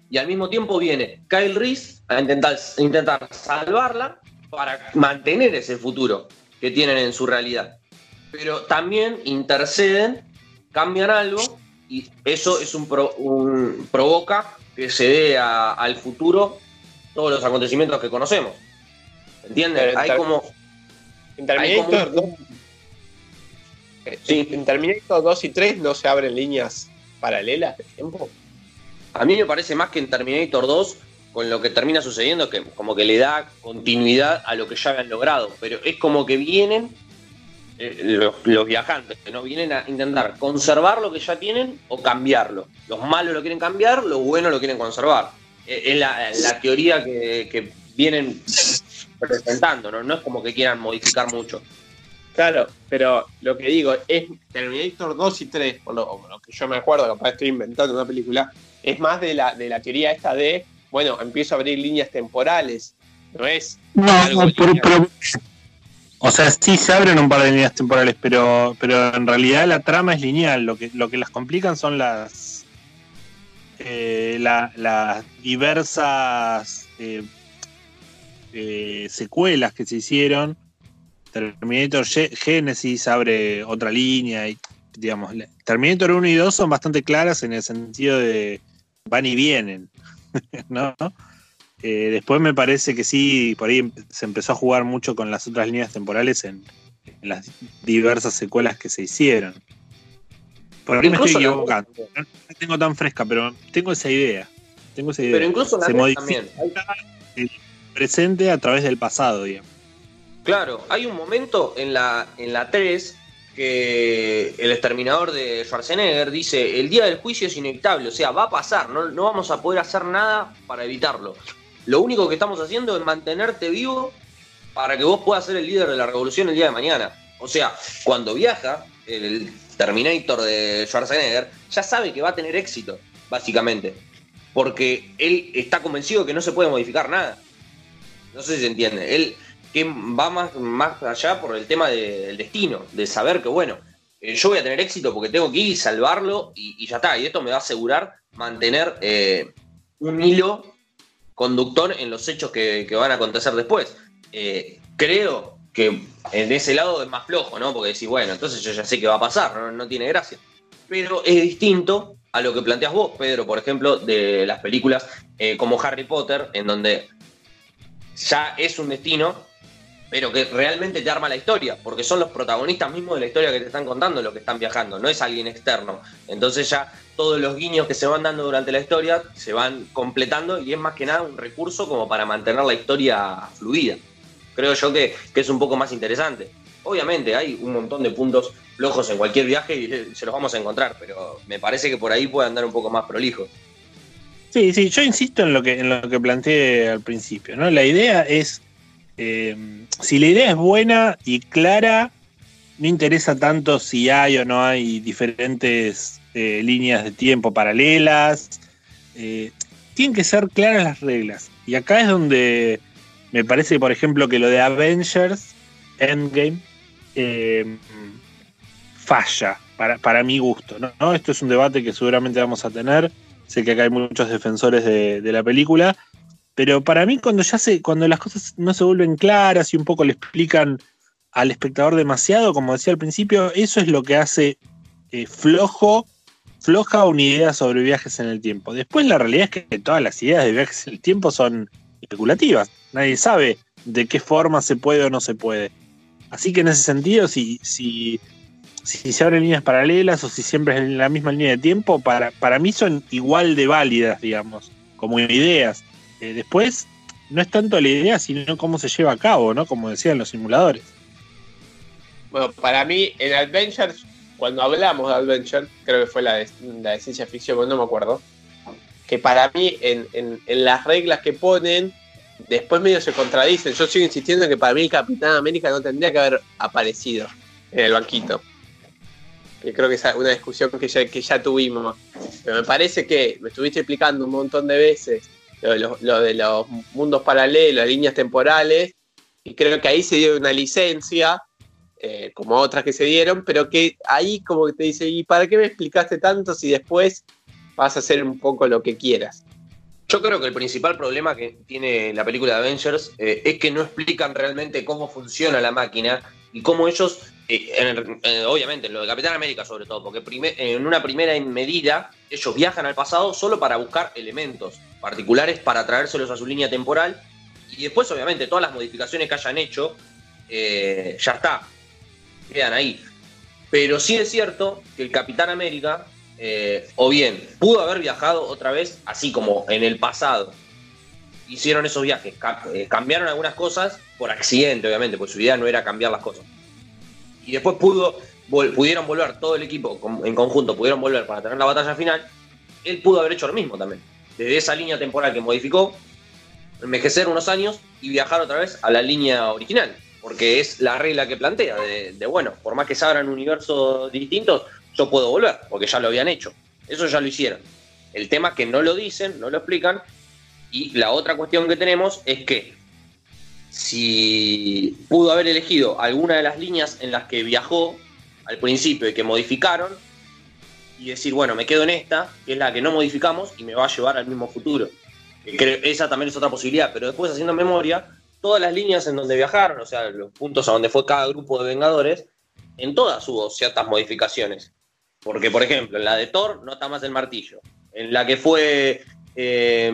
Y al mismo tiempo viene Kyle Reese a intentar, intentar salvarla para mantener ese futuro que tienen en su realidad. Pero también interceden, cambian algo y eso es un, pro- un- provoca que se dé a- al futuro todos los acontecimientos que conocemos. ¿Entiendes? Hay como En como Terminator, un- 2, eh, en Terminator 2 y 3 no se abren líneas paralelas de tiempo. A mí me parece más que en Terminator 2, con lo que termina sucediendo, que como que le da continuidad a lo que ya habían logrado. Pero es como que vienen eh, los, los viajantes, que no vienen a intentar conservar lo que ya tienen o cambiarlo. Los malos lo quieren cambiar, los buenos lo quieren conservar. Eh, es la, la teoría que, que vienen presentando, ¿no? No es como que quieran modificar mucho. Claro, pero lo que digo es Terminator 2 y 3, por lo, por lo que yo me acuerdo, capaz estoy inventando una película, es más de la, de la teoría esta de, bueno, empiezo a abrir líneas temporales. No es No, algo no, pero- pero- o sea, sí se abren un par de líneas temporales, pero, pero en realidad la trama es lineal. Lo que, lo que las complican son las eh, la- las diversas eh, eh, secuelas que se hicieron. Terminator Ge- Genesis abre otra línea y digamos, Terminator 1 y 2 son bastante claras en el sentido de van y vienen, ¿no? Eh, después me parece que sí, por ahí se empezó a jugar mucho con las otras líneas temporales en, en las diversas secuelas que se hicieron. Por ahí me estoy la- equivocando. No la tengo tan fresca, pero tengo esa idea. Tengo esa idea. Pero incluso la se también. el presente a través del pasado, digamos. Claro, hay un momento en la, en la 3 que el exterminador de Schwarzenegger dice, el día del juicio es inevitable, o sea, va a pasar, no, no vamos a poder hacer nada para evitarlo. Lo único que estamos haciendo es mantenerte vivo para que vos puedas ser el líder de la revolución el día de mañana. O sea, cuando viaja el Terminator de Schwarzenegger, ya sabe que va a tener éxito, básicamente. Porque él está convencido que no se puede modificar nada. No sé si se entiende. Él que va más, más allá por el tema de- del destino, de saber que, bueno, eh, yo voy a tener éxito porque tengo que ir y salvarlo y, ya está. Y esto me va a asegurar mantener eh, un hilo conductor en los hechos que, van a acontecer después. Eh, creo que en ese lado es más flojo, ¿no? Porque decís, bueno, entonces yo ya sé qué va a pasar, no, no tiene gracia. Pero es distinto a lo que planteas vos, Pedro, por ejemplo, de las películas eh, como Harry Potter, en donde ya es un destino pero que realmente te arma la historia, porque son los protagonistas mismos de la historia que te están contando los que están viajando, no es alguien externo. Entonces ya todos los guiños que se van dando durante la historia se van completando y es más que nada un recurso como para mantener la historia fluida. Creo yo que, que es un poco más interesante. Obviamente hay un montón de puntos flojos en cualquier viaje y se los vamos a encontrar, pero me parece que por ahí puede andar un poco más prolijo. Sí, sí, yo insisto en lo que, en lo que planteé al principio, ¿no? La idea es eh, si la idea es buena y clara, no interesa tanto si hay o no hay diferentes eh, líneas de tiempo paralelas. Eh, tienen que ser claras las reglas. Y acá es donde me parece, por ejemplo, que lo de Avengers Endgame falla, para, para, mi gusto. ¿no? Esto es un debate que seguramente vamos a tener. Sé que acá hay muchos defensores de, de la película. Pero para mí, cuando ya se, cuando las cosas no se vuelven claras y un poco le explican al espectador demasiado, como decía al principio, eso es lo que hace eh, flojo, floja una idea sobre viajes en el tiempo. Después la realidad es que todas las ideas de viajes en el tiempo son especulativas. Nadie sabe de qué forma se puede o no se puede. Así que en ese sentido, si, si, si se abren líneas paralelas o si siempre es la misma línea de tiempo, para, para mí son igual de válidas, digamos, como ideas. Eh, después, no es tanto la idea, sino cómo se lleva a cabo, ¿no? Como decían los simuladores. Bueno, para mí, en Adventures, cuando hablamos de Adventure, creo que fue la de, ciencia ficción, no me acuerdo, que para mí, en, las reglas que ponen, después medio se contradicen. Yo sigo insistiendo en que para mí el Capitán América no tendría que haber aparecido en el banquito. Que creo que es una discusión que ya, que ya tuvimos. Pero me parece que me estuviste explicando un montón de veces lo de los, mundos paralelos, líneas temporales, y creo que ahí se dio una licencia, eh, como otras que se dieron, pero que ahí como que te dice, ¿y para qué me explicaste tanto si después vas a hacer un poco lo que quieras? Yo creo que el principal problema que tiene la película de Avengers eh, es que no explican realmente cómo funciona la máquina y cómo ellos, eh, en, obviamente en lo de Capitán América sobre todo, porque en una primera medida ellos viajan al pasado solo para buscar elementos particulares para traérselos a su línea temporal y después obviamente todas las modificaciones que hayan hecho eh, ya está, quedan ahí. Pero sí es cierto que el Capitán América, eh, o bien pudo haber viajado otra vez, así como en el pasado, hicieron esos viajes, eh, cambiaron algunas cosas por accidente, obviamente, porque su idea no era cambiar las cosas. Y después pudo, pudieron volver, todo el equipo en conjunto pudieron volver para tener la batalla final. Él pudo haber hecho lo mismo también. Desde esa línea temporal que modificó, envejecer unos años y viajar otra vez a la línea original. Porque es la regla que plantea, de, bueno, por más que se abran universos distintos, yo puedo volver, porque ya lo habían hecho. Eso ya lo hicieron. El tema es que no lo dicen, no lo explican, y la otra cuestión que tenemos es que si pudo haber elegido alguna de las líneas en las que viajó al principio y que modificaron, y decir, bueno, me quedo en esta, que es la que no modificamos y me va a llevar al mismo futuro. Esa también es otra posibilidad, pero después haciendo memoria, todas las líneas en donde viajaron, o sea, los puntos a donde fue cada grupo de Vengadores, en todas hubo ciertas modificaciones. Porque, por ejemplo, en la de Thor no está más el martillo. En la que fue eh,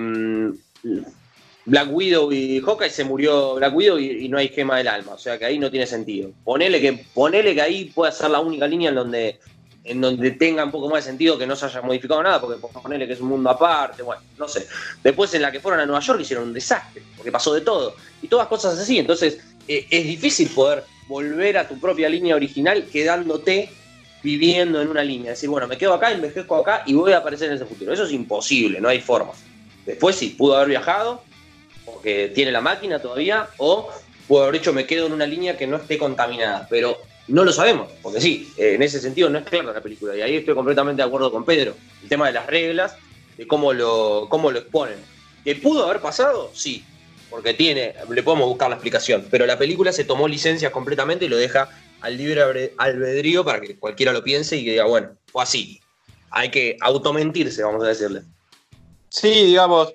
Black Widow y Hawkeye se murió Black Widow y, no hay gema del alma. O sea que ahí no tiene sentido. Ponele que, ponele que ahí puede ser la única línea en donde, en donde tenga un poco más de sentido que no se haya modificado nada, porque ponele que es un mundo aparte, bueno, no sé. Después en la que fueron a Nueva York hicieron un desastre, porque pasó de todo. Y todas cosas así. Entonces eh, es difícil poder volver a tu propia línea original quedándote viviendo en una línea. Decir, bueno, me quedo acá, envejezco acá y voy a aparecer en ese futuro. Eso es imposible, no hay forma. Después sí, pudo haber viajado, porque tiene la máquina todavía, o pudo haber dicho me quedo en una línea que no esté contaminada. Pero no lo sabemos, porque sí, en ese sentido no es clara la película. Y ahí estoy completamente de acuerdo con Pedro. El tema de las reglas, de cómo lo, cómo lo exponen. ¿Que pudo haber pasado? Sí, porque tiene, le podemos buscar la explicación. Pero la película se tomó licencia completamente y lo deja al libre albedrío para que cualquiera lo piense y que diga, bueno, fue así. Hay que automentirse, vamos a decirle. Sí, digamos,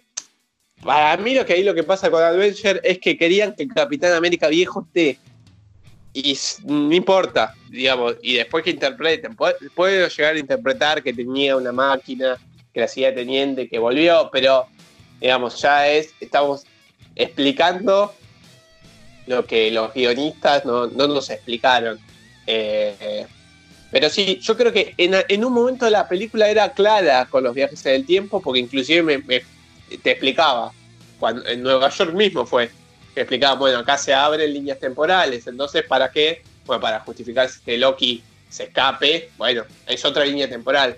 para mí lo que ahí lo que pasa con Adventure es que querían que el Capitán América viejo esté. Y no importa, digamos, y después que interpreten, puedo llegar a interpretar que tenía una máquina, que la sigue teniendo y que volvió, pero digamos, ya es, estamos explicando lo que los guionistas no, no nos explicaron. Eh, pero sí, yo creo que en, en, un momento la película era clara con los viajes en el tiempo, porque inclusive me, te explicaba, cuando en Nueva York mismo fue, que bueno, acá se abren líneas temporales, entonces ¿para qué? Bueno, para justificar que Loki se escape, bueno, es otra línea temporal.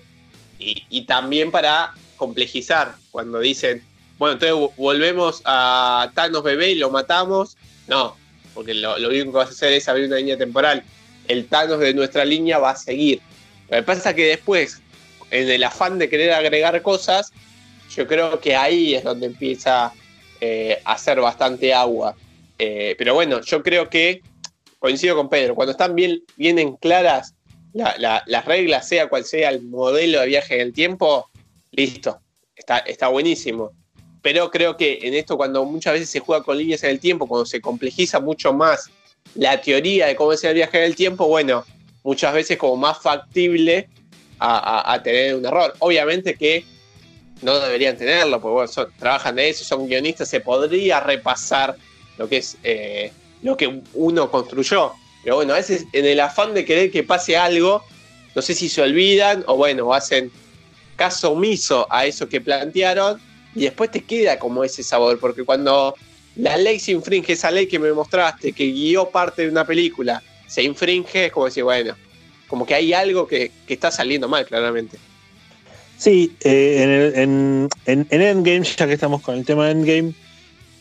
Y, también para complejizar, cuando dicen, bueno, entonces volvemos a Thanos bebé y lo matamos. No, porque lo, lo único que vas a hacer es abrir una línea temporal. El Thanos de nuestra línea va a seguir. Lo que pasa es que después, en el afán de querer agregar cosas, yo creo que ahí es donde empieza eh, hacer bastante agua. Eh, pero bueno, yo creo que coincido con Pedro, cuando están bien, bien en claras la, la, las reglas, sea cual sea el modelo de viaje en el tiempo, listo, está, está buenísimo. Pero creo que en esto, cuando muchas veces se juega con líneas en el tiempo, cuando se complejiza mucho más la teoría de cómo es el viaje en el tiempo, bueno, muchas veces como más factible a tener un error. Obviamente que no deberían tenerlo, porque bueno, son, trabajan de eso, son guionistas, se podría repasar lo que es eh, lo que uno construyó. Pero bueno, a veces en el afán de querer que pase algo, no sé si se olvidan o bueno, hacen caso omiso a eso que plantearon y después te queda como ese sabor, porque cuando la ley se infringe, esa ley que me mostraste, que guió parte de una película, se infringe, es como decir, bueno, como que hay algo que, que está saliendo mal, claramente. Sí, eh, en, el, en, en, en, Endgame, ya que estamos con el tema de Endgame,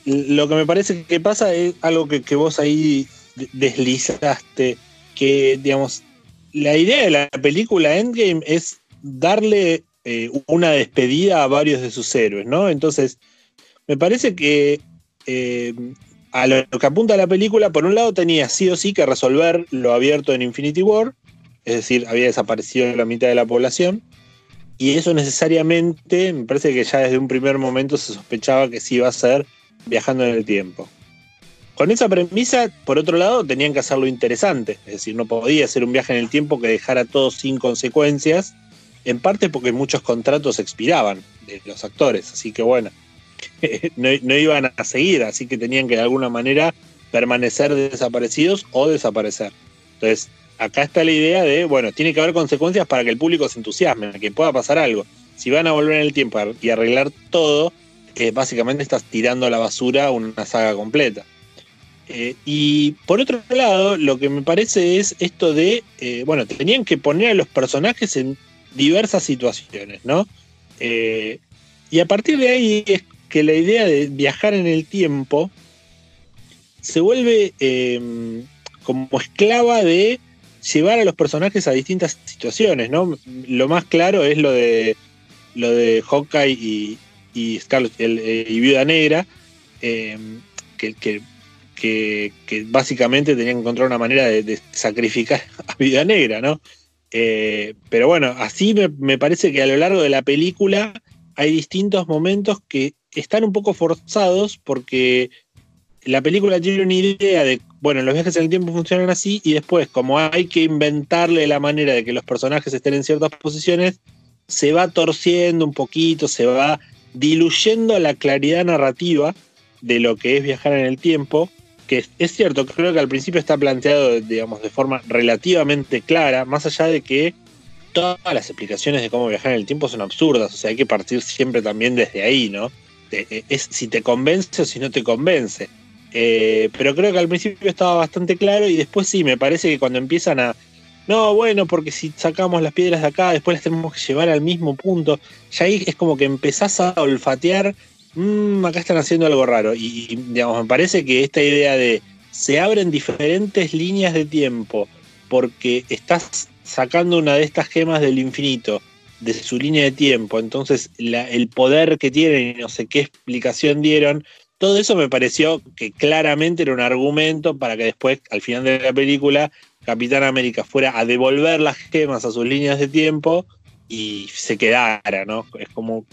lo que me parece que pasa es algo que, que vos ahí deslizaste, que digamos, la idea de la película Endgame es darle eh, una despedida a varios de sus héroes, ¿no? Entonces, me parece que eh, a lo que apunta la película, por un lado tenía sí o sí que resolver lo abierto en Infinity War, es decir, había desaparecido la mitad de la población, y eso necesariamente, me parece que ya desde un primer momento se sospechaba que sí iba a ser viajando en el tiempo. Con esa premisa, por otro lado, tenían que hacerlo interesante, es decir, no podía ser un viaje en el tiempo que dejara todo sin consecuencias, en parte porque muchos contratos expiraban de los actores, así que bueno, no, no, iban a seguir, así que tenían que de alguna manera permanecer desaparecidos o desaparecer. Entonces, acá está la idea de, bueno, tiene que haber consecuencias para que el público se entusiasme, que pueda pasar algo. Si van a volver en el tiempo y arreglar todo, eh, básicamente estás tirando a la basura una saga completa. Eh, y por otro lado, lo que me parece es esto de, eh, bueno, tenían que poner a los personajes en diversas situaciones, ¿no? Y a partir de ahí es que la idea de viajar en el tiempo se vuelve como esclava de llevar a los personajes a distintas situaciones, ¿no? Lo más claro es lo de lo de Hawkeye y, y Scarlet el, eh, y Viuda Negra, eh, que, que, que, básicamente tenían que encontrar una manera de, de sacrificar a Viuda Negra, ¿no? Eh, pero bueno, así me, me, parece que a lo largo de la película hay distintos momentos que están un poco forzados porque la película tiene una idea de, bueno, los viajes en el tiempo funcionan así y después como hay que inventarle la manera de que los personajes estén en ciertas posiciones, se va torciendo un poquito, se va diluyendo la claridad narrativa de lo que es viajar en el tiempo que es cierto, creo que al principio está planteado, digamos, de forma relativamente clara, más allá de que todas las explicaciones de cómo viajar en el tiempo son absurdas, o sea, hay que partir siempre también desde ahí, ¿no? Es si te convence o si no te convence. Eh, pero creo que al principio estaba bastante claro y después sí, me parece que cuando empiezan a... No, bueno, porque si sacamos las piedras de acá, después las tenemos que llevar al mismo punto. Ya ahí es como que empezás a olfatear mmm, acá están haciendo algo raro. Y, digamos, me parece que esta idea de se abren diferentes líneas de tiempo porque estás sacando una de estas gemas del infinito de su línea de tiempo, entonces el poder que tienen y no sé qué explicación dieron, todo eso me pareció que claramente era un argumento para que después, al final de la película, Capitán América fuera a devolver las gemas a sus líneas de tiempo y se quedara, ¿no? Es como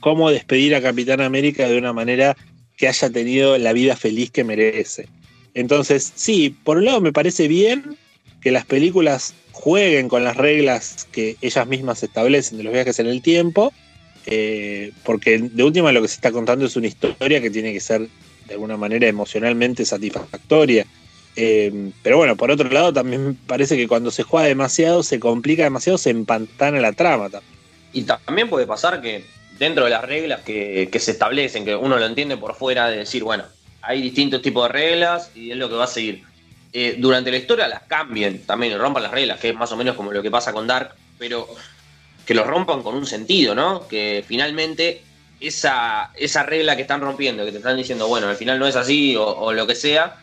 cómo despedir a Capitán América de una manera que haya tenido la vida feliz que merece. Entonces, sí, por un lado me parece bien que las películas jueguen con las reglas que ellas mismas establecen de los viajes en el tiempo, eh, porque de última lo que se está contando es una historia que tiene que ser de alguna manera emocionalmente satisfactoria. Eh, pero bueno, por otro lado, también parece que cuando se juega demasiado, se complica demasiado, se empantana la trama. Y también puede pasar que dentro de las reglas que, que se establecen, que uno lo entiende por fuera, de decir, bueno, hay distintos tipos de reglas y es lo que va a seguir. Eh, durante la historia las cambien también rompan las reglas, que es más o menos como lo que pasa con Dark, pero que lo rompan con un sentido, ¿no? Que finalmente esa, esa regla que están rompiendo, que te están diciendo, bueno, al final no es así o, lo que sea,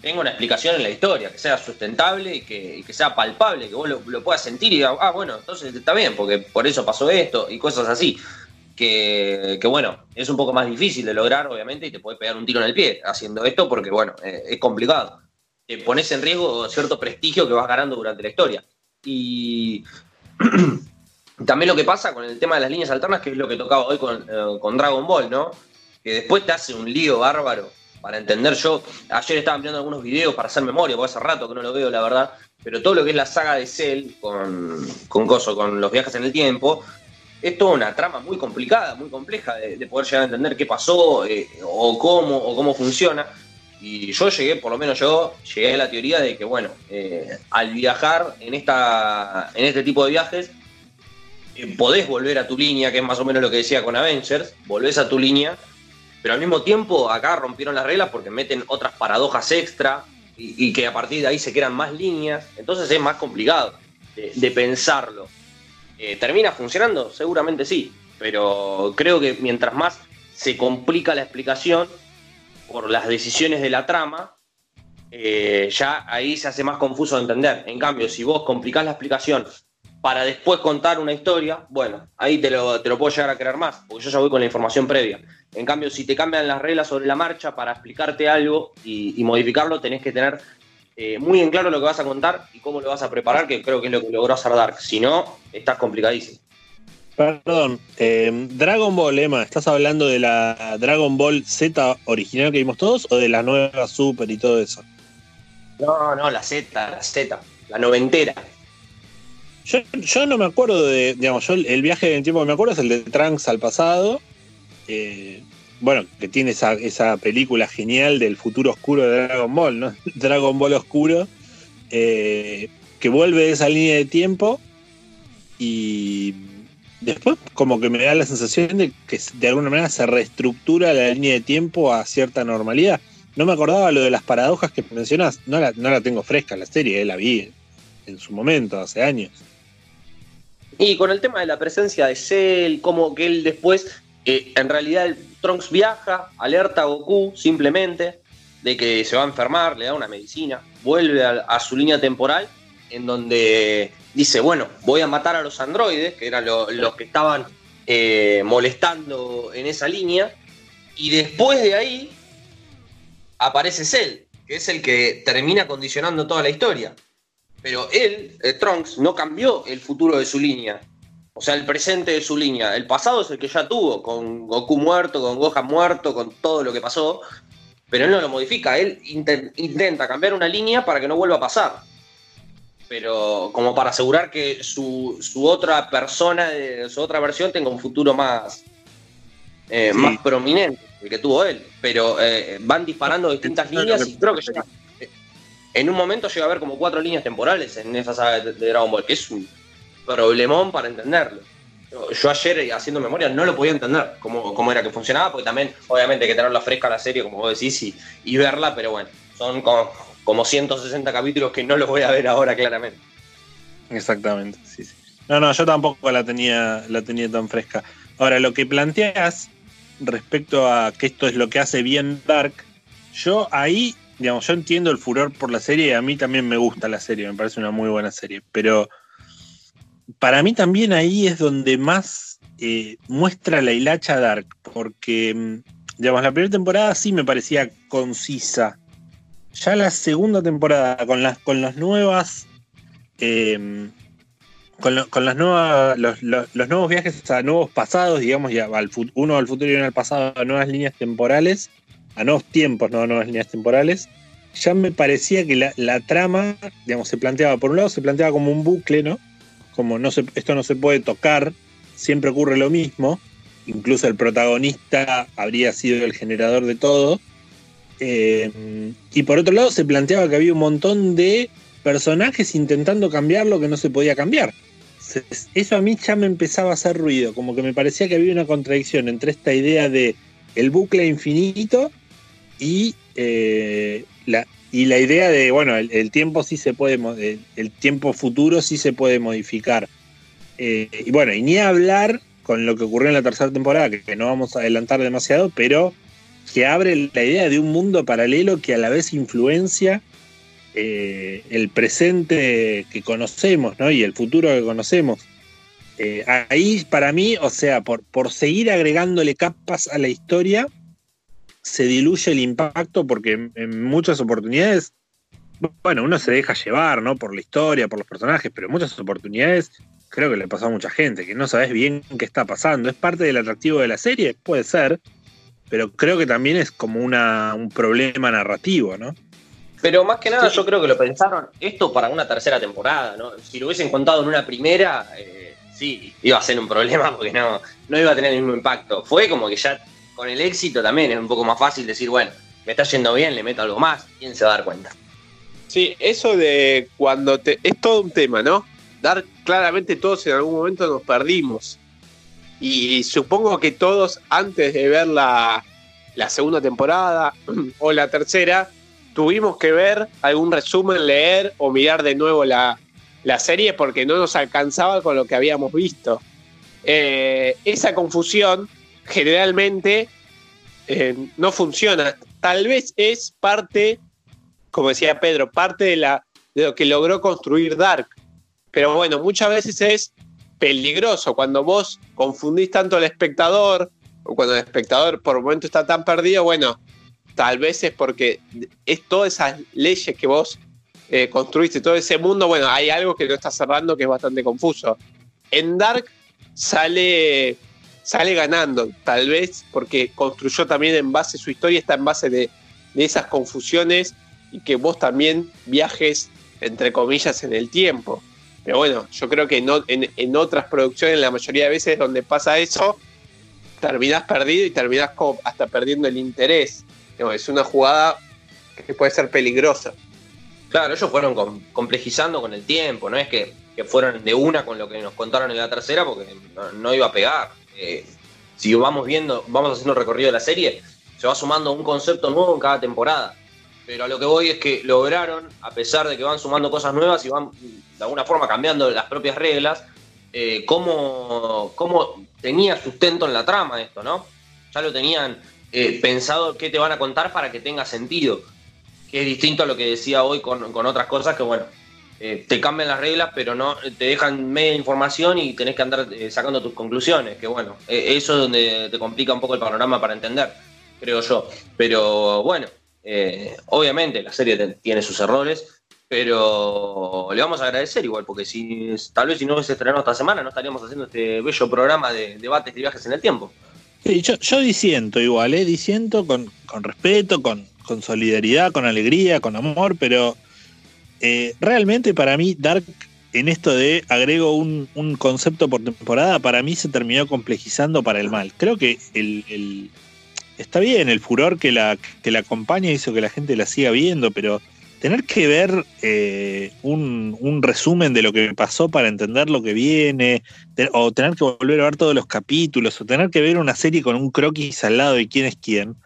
tenga una explicación en la historia, que sea sustentable y que, sea palpable, que vos lo, puedas sentir y digas, ah, bueno, entonces está bien, porque por eso pasó esto y cosas así. Que, que, bueno, es un poco más difícil de lograr, obviamente, y te puede pegar un tiro en el pie haciendo esto, porque bueno, eh, es complicado. Te pones en riesgo cierto prestigio que vas ganando durante la historia. Y también lo que pasa con el tema de las líneas alternas, que es lo que tocaba hoy con, eh, con Dragon Ball, ¿no? Que después te hace un lío bárbaro para entender yo. Ayer estaba mirando algunos videos para hacer memoria, porque hace rato que no lo veo, la verdad. Pero todo lo que es la saga de Cell con, con Coso, con los viajes en el tiempo, es toda una trama muy complicada, muy compleja de, de poder llegar a entender qué pasó eh, o cómo cómo funciona. Y yo llegué, por lo menos yo, llegué a la teoría de que, bueno, eh, al viajar en, esta, en este tipo de viajes, eh, podés volver a tu línea, que es más o menos lo que decía con Avengers, volvés a tu línea, pero al mismo tiempo acá rompieron las reglas porque meten otras paradojas extra y, que a partir de ahí se crean más líneas, entonces es más complicado de, de pensarlo. Eh, ¿Termina funcionando? Seguramente sí, pero creo que mientras más se complica la explicación por las decisiones de la trama, eh, ya ahí se hace más confuso de entender. En cambio, si vos complicás la explicación para después contar una historia, bueno, ahí te lo, te lo puedo llegar a creer más, porque yo ya voy con la información previa. En cambio, si te cambian las reglas sobre la marcha para explicarte algo y, y modificarlo, tenés que tener eh, muy en claro lo que vas a contar y cómo lo vas a preparar, que creo que es lo que logró hacer Dark. Si no, estás complicadísimo. Perdón, eh, Dragon Ball, Emma, ¿estás hablando de la Dragon Ball Z original que vimos todos o de la nueva Super y todo eso? No, no, la Z, la Z, la noventera. Yo, yo no me acuerdo de, digamos, yo el viaje en tiempo que me acuerdo es el de Trunks al pasado. Eh, bueno, que tiene esa, esa, película genial del futuro oscuro de Dragon Ball, ¿no? Dragon Ball oscuro, eh, que vuelve de esa línea de tiempo y después como que me da la sensación de que de alguna manera se reestructura la línea de tiempo a cierta normalidad. No me acordaba lo de las paradojas que mencionás, no la, no la tengo fresca la serie, eh, la vi en su momento, hace años. Y con el tema de la presencia de Cell, como que él después, eh, en realidad Trunks viaja, alerta a Goku simplemente de que se va a enfermar, le da una medicina, vuelve a, a su línea temporal en donde dice, bueno, voy a matar a los androides, que eran lo, los que estaban eh, molestando en esa línea, y después de ahí aparece Cell, que es el que termina condicionando toda la historia. Pero él, eh, Trunks, no cambió el futuro de su línea. O sea, el presente de su línea. El pasado es el que ya tuvo, con Goku muerto, con Gohan muerto, con todo lo que pasó. Pero él no lo modifica. Él intent intenta cambiar una línea para que no vuelva a pasar. Pero como para asegurar que su, su otra persona, su otra versión tenga un futuro más, eh, sí. más prominente, el que tuvo él. Pero eh, van disparando distintas líneas y creo que llega, en un momento llega a haber como cuatro líneas temporales en esa saga de, Dragon Ball, que es un problemón para entenderlo. Yo, ayer, haciendo memoria, no lo podía entender cómo, cómo, era que funcionaba, porque también, obviamente, hay que tenerla fresca la serie, como vos decís, y, y verla, pero bueno, son como, como, 160 capítulos que no los voy a ver ahora, claramente. Exactamente, sí, sí. No, no, yo tampoco la tenía, la tenía tan fresca. Ahora, lo que planteas respecto a que esto es lo que hace bien Dark, yo ahí, digamos, yo entiendo el furor por la serie y a mí también me gusta la serie, me parece una muy buena serie, pero para mí también ahí es donde más eh, muestra la hilacha Dark, porque, mm, digamos, la primera temporada sí me parecía concisa. Ya la segunda temporada, con las, con las nuevas. Eh, con, con. Los, los, los, nuevos viajes a nuevos pasados, digamos, ya al, uno al futuro y uno al pasado, a nuevas líneas temporales, a nuevos tiempos, no a nuevas líneas temporales. Ya me parecía que la, la trama, digamos, se planteaba, por un lado, se planteaba como un bucle, ¿no? como no se, esto no se puede tocar, siempre ocurre lo mismo, incluso el protagonista habría sido el generador de todo, Eh, y por otro lado se planteaba que había un montón de personajes intentando cambiar lo que no se podía cambiar. Eso a mí ya me empezaba a hacer ruido, como que me parecía que había una contradicción entre esta idea de el bucle infinito y, eh, la, y la idea de, bueno, el, tiempo sí se puede, el, tiempo futuro sí se puede modificar. Eh, y bueno, y ni hablar con lo que ocurrió en la tercera temporada, que, no vamos a adelantar demasiado, pero que abre la idea de un mundo paralelo que a la vez influencia eh, el presente que conocemos ¿no? y el futuro que conocemos. Ahí para mí, o sea, por, por seguir agregándole capas a la historia, se diluye el impacto porque en, muchas oportunidades, bueno, uno se deja llevar, ¿no? Por la historia, por los personajes, pero en muchas oportunidades creo que le pasó a mucha gente, que no sabes bien qué está pasando. ¿Es parte del atractivo de la serie? Puede ser, pero creo que también es como una, un problema narrativo, ¿no? Pero más que nada yo creo que lo pensaron esto para una tercera temporada, ¿no? Si lo hubiesen contado en una primera, eh, sí, iba a ser un problema porque no, no iba a tener el mismo impacto. Fue como que ya con el éxito también es un poco más fácil decir, bueno, me está yendo bien, le meto algo más, ¿quién se va a dar cuenta? Sí, eso de cuando te... Es todo un tema, ¿no? Dar claramente todos en algún momento nos perdimos. Y supongo que todos antes de ver la, la segunda temporada o la tercera, tuvimos que ver algún resumen, leer o mirar de nuevo la, serie porque no nos alcanzaba con lo que habíamos visto. Eh, esa confusión generalmente eh, no funciona. Tal vez es parte, como decía Pedro, parte de, lo que logró construir Dark. Pero bueno, muchas veces es peligroso cuando vos confundís tanto al espectador o cuando el espectador por un momento está tan perdido, bueno, tal vez es porque es todas esas leyes que vos eh, construiste, todo ese mundo, bueno, hay algo que no está cerrando que es bastante confuso. En Dark sale, sale ganando, tal vez porque construyó también en base, su historia está en base de, esas confusiones y que vos también viajes, entre comillas, en el tiempo. Pero bueno, yo creo que no, en, en otras producciones, la mayoría de veces donde pasa eso, terminás perdido y terminás hasta perdiendo el interés es una jugada que puede ser peligrosa. Claro, ellos fueron complejizando con el tiempo, no es que, fueron de una con lo que nos contaron en la tercera, porque no, iba a pegar. Eh, si vamos viendo, vamos haciendo el recorrido de la serie, se va sumando un concepto nuevo en cada temporada. Pero a lo que voy es que lograron, a pesar de que van sumando cosas nuevas y van de alguna forma cambiando las propias reglas, eh, cómo, cómo tenía sustento en la trama esto, ¿no? Ya lo tenían eh, pensado qué te van a contar para que tenga sentido. Que es distinto a lo que decía hoy con, otras cosas que, bueno, eh, te cambian las reglas, pero no te dejan media información y tenés que andar eh, sacando tus conclusiones. Que, bueno, eso es donde te complica un poco el panorama para entender, creo yo. Pero, bueno, obviamente la serie tiene sus errores, pero le vamos a agradecer igual, porque si tal vez si no hubiese estrenado esta semana, no estaríamos haciendo este bello programa de debates de viajes en el tiempo yo, yo disiento igual, ¿eh? disiento con, respeto, con, solidaridad, con alegría, con amor, pero eh, realmente para mí Dark en esto de agrego un, concepto por temporada, para mí se terminó complejizando para el mal. Creo que el, está bien, el furor que la, que la acompaña hizo que la gente la siga viendo, pero tener que ver eh, un, resumen de lo que pasó para entender lo que viene, o tener que volver a ver todos los capítulos, o tener que ver una serie con un croquis al lado de quién es quién,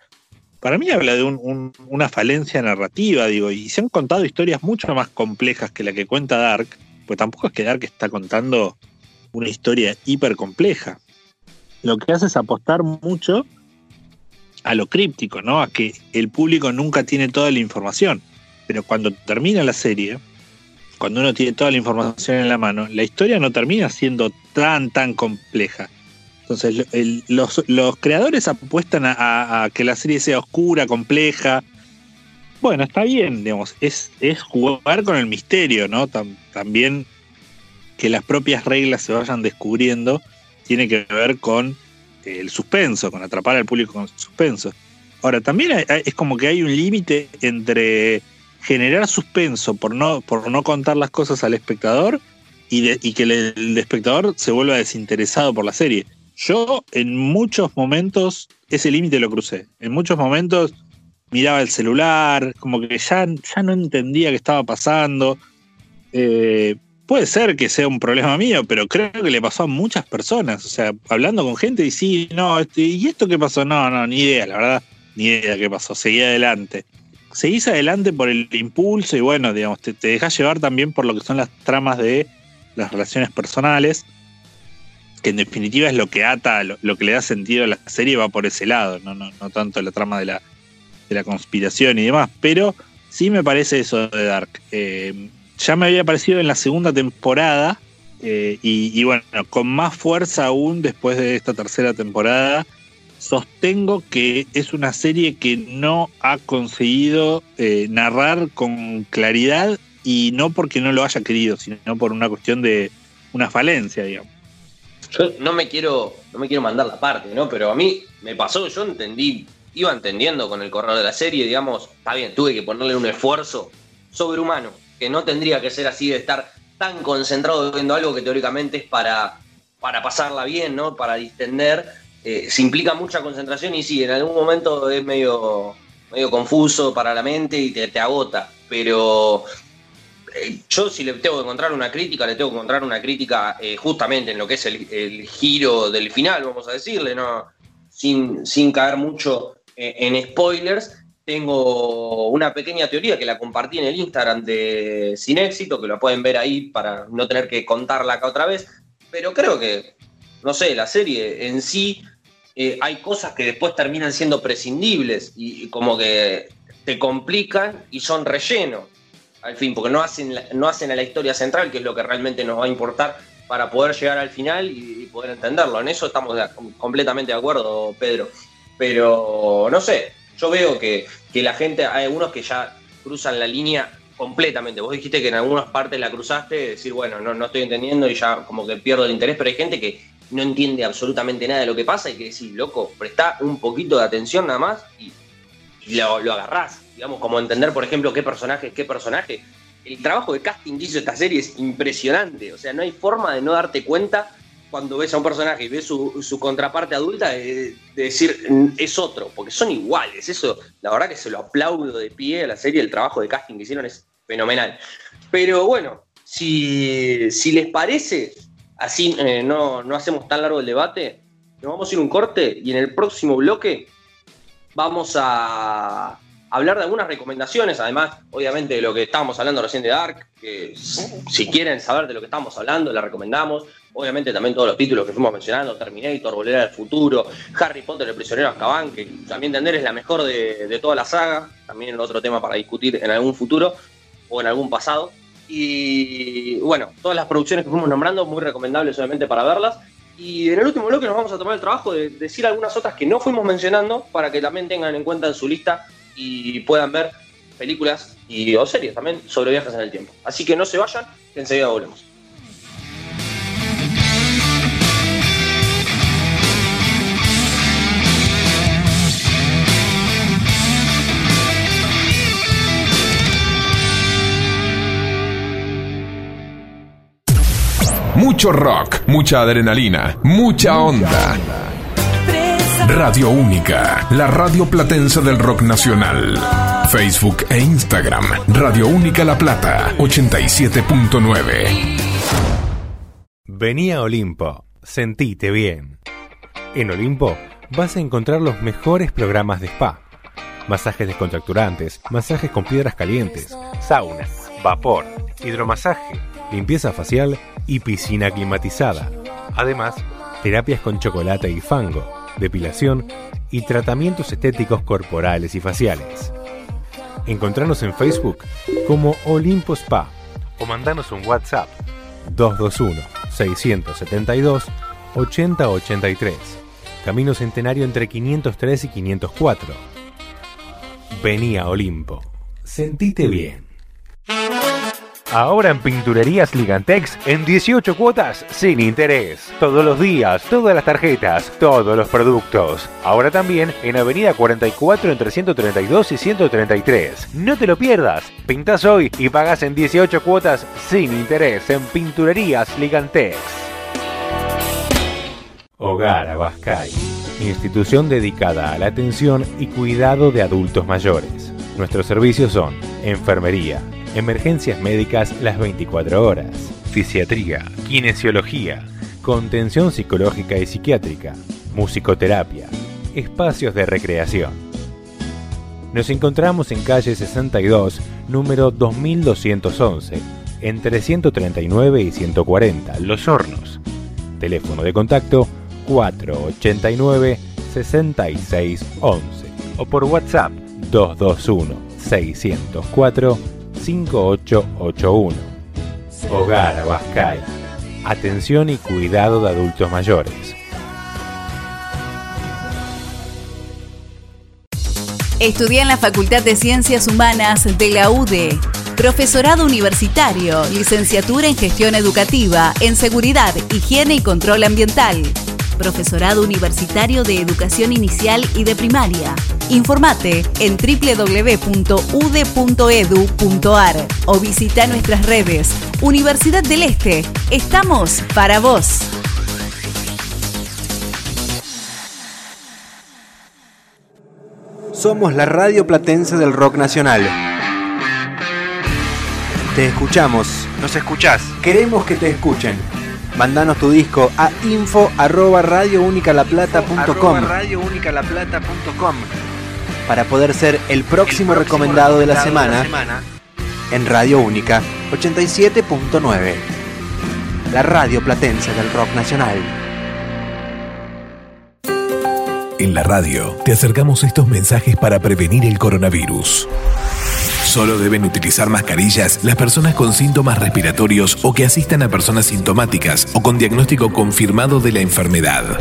para mí habla de una falencia narrativa, digo, y se han contado historias mucho más complejas que la que cuenta Dark, pues tampoco es que Dark está contando una historia hiper compleja. Lo que hace es apostar mucho a lo críptico, ¿no? A que el público nunca tiene toda la información pero cuando termina la serie, cuando uno tiene toda la información en la mano, la historia no termina siendo tan, tan compleja. Entonces, los, creadores apuestan a, que la serie sea oscura, compleja. Bueno, está bien, digamos, es, es jugar con el misterio, ¿no? también que las propias reglas se vayan descubriendo tiene que ver con el suspenso, con atrapar al público con suspenso. Ahora, también es como que hay un límite entre generar suspenso por no, por no contar las cosas al espectador y, que el, espectador se vuelva desinteresado por la serie. Yo en muchos momentos ese límite lo crucé. En muchos momentos miraba el celular, como que ya, ya no entendía qué estaba pasando. Eh, puede ser que sea un problema mío, pero creo que le pasó a muchas personas. O sea, hablando con gente y sí, no, este, ¿y esto qué pasó? No, no, ni idea, la verdad, ni idea qué pasó. Seguí adelante. Seguís adelante por el impulso y bueno, digamos, te, te dejas llevar también por lo que son las tramas de las relaciones personales, que en definitiva es lo que ata, lo, que le da sentido a la serie, va por ese lado, no, no, no tanto la trama de la, de la conspiración y demás, pero sí me parece eso de Dark. Eh, ya me había parecido en la segunda temporada eh, y, y, bueno, con más fuerza aún después de esta tercera temporada, sostengo que es una serie que no ha conseguido eh, narrar con claridad y no porque no lo haya querido, sino por una cuestión de una falencia, digamos. Yo no me quiero, no me quiero mandar la parte, ¿no? Pero a mí me pasó, yo entendí, iba entendiendo con el correr de la serie, digamos, está bien, tuve que ponerle un esfuerzo sobrehumano, que no tendría que ser así de estar tan concentrado viendo algo que teóricamente es para, para pasarla bien, ¿no? Para distender. Eh, se implica mucha concentración y sí, en algún momento es medio, medio confuso para la mente y te, te agota. Pero yo si le tengo que encontrar una crítica, le tengo que encontrar una crítica eh, justamente en lo que es el, giro del final, vamos a decirle, ¿no? Sin, sin caer mucho en spoilers, tengo una pequeña teoría que la compartí en el Instagram de Sin Éxito, que lo pueden ver ahí para no tener que contarla acá otra vez, pero creo que, no sé, la serie en sí eh, hay cosas que después terminan siendo prescindibles y, como que te complican y son relleno, al fin, porque no hacen, no hacen a la historia central, que es lo que realmente nos va a importar para poder llegar al final y, poder entenderlo. En eso estamos completamente de acuerdo, Pedro. Pero, no sé, yo veo que, que, la gente, hay algunos que ya cruzan la línea completamente. Vos dijiste que en algunas partes la cruzaste, decir, bueno, no, no estoy entendiendo y ya como que pierdo el interés, pero hay gente que no entiende absolutamente nada de lo que pasa y que decís, loco, presta un poquito de atención nada más y, y lo, lo, agarrás. Digamos, como entender, por ejemplo, qué personaje es qué personaje. El trabajo de casting que hizo esta serie es impresionante. O sea, no hay forma de no darte cuenta cuando ves a un personaje y ves su, su contraparte adulta de, de, decir es otro, porque son iguales. Eso, la verdad que se lo aplaudo de pie a la serie, el trabajo de casting que hicieron es fenomenal. Pero bueno, si, si les parece, así eh, no, no hacemos tan largo el debate, nos vamos a ir un corte y en el próximo bloque vamos a hablar de algunas recomendaciones, además, obviamente, de lo que estábamos hablando recién de Dark, que si quieren saber de lo que estamos hablando, la recomendamos. Obviamente también todos los títulos que fuimos mencionando, Terminator, Volver al Futuro, Harry Potter, El Prisionero Azkaban, que también entender es la mejor de, de toda la saga, también otro tema para discutir en algún futuro o en algún pasado. Y bueno, todas las producciones que fuimos nombrando, muy recomendables obviamente para verlas. Y en el último bloque nos vamos a tomar el trabajo de decir algunas otras que no fuimos mencionando para que también tengan en cuenta en su lista y puedan ver películas y o series también sobre viajes en el tiempo. Así que no se vayan, enseguida volvemos. Mucho rock, mucha adrenalina, mucha onda. Radio Única, la radio platense del rock nacional. Facebook e Instagram, Radio Única La Plata, 87.9. Vení a Olimpo, sentite bien. En Olimpo vas a encontrar los mejores programas de spa. Masajes descontracturantes, masajes con piedras calientes, sauna, vapor, hidromasaje, limpieza facial y piscina climatizada. Además, terapias con chocolate y fango, depilación y tratamientos estéticos corporales y faciales. Encontranos en Facebook como Olimpo Spa o mandanos un WhatsApp 221-672-8083. Camino Centenario entre 503 y 504. Vení a Olimpo. Sentite bien. Ahora en Pinturerías Ligantex en 18 cuotas sin interés. Todos los días, todas las tarjetas, todos los productos. Ahora también en Avenida 44 entre 132 y 133. No te lo pierdas. Pintas hoy y pagas en 18 cuotas sin interés en Pinturerías Ligantex. Hogar Abascay. institución dedicada a la atención y cuidado de adultos mayores. Nuestros servicios son enfermería, emergencias médicas las 24 horas, fisiatría, kinesiología, contención psicológica y psiquiátrica, musicoterapia, espacios de recreación. Nos encontramos en calle 62, número 2211, entre 139 y 140, Los Hornos. Teléfono de contacto 489 6611 o por WhatsApp 221 604 5881. Hogar Abascal. Atención y cuidado de adultos mayores. Estudia en la Facultad de Ciencias Humanas de la UDE. Profesorado universitario, licenciatura en gestión educativa, en seguridad, higiene y control ambiental. Profesorado Universitario de Educación Inicial y de Primaria. Informate en www.ude.edu.ar o visita nuestras redes. Universidad del Este. Estamos para vos. Somos la radio platense del rock nacional. Te escuchamos. Nos escuchás. Queremos que te escuchen. Mandanos tu disco a info arroba para poder ser el próximo recomendado de la semana en Radio Única 87.9. La radio platense del rock nacional. En la radio te acercamos estos mensajes para prevenir el coronavirus. Solo deben utilizar mascarillas las personas con síntomas respiratorios o que asistan a personas sintomáticas o con diagnóstico confirmado de la enfermedad.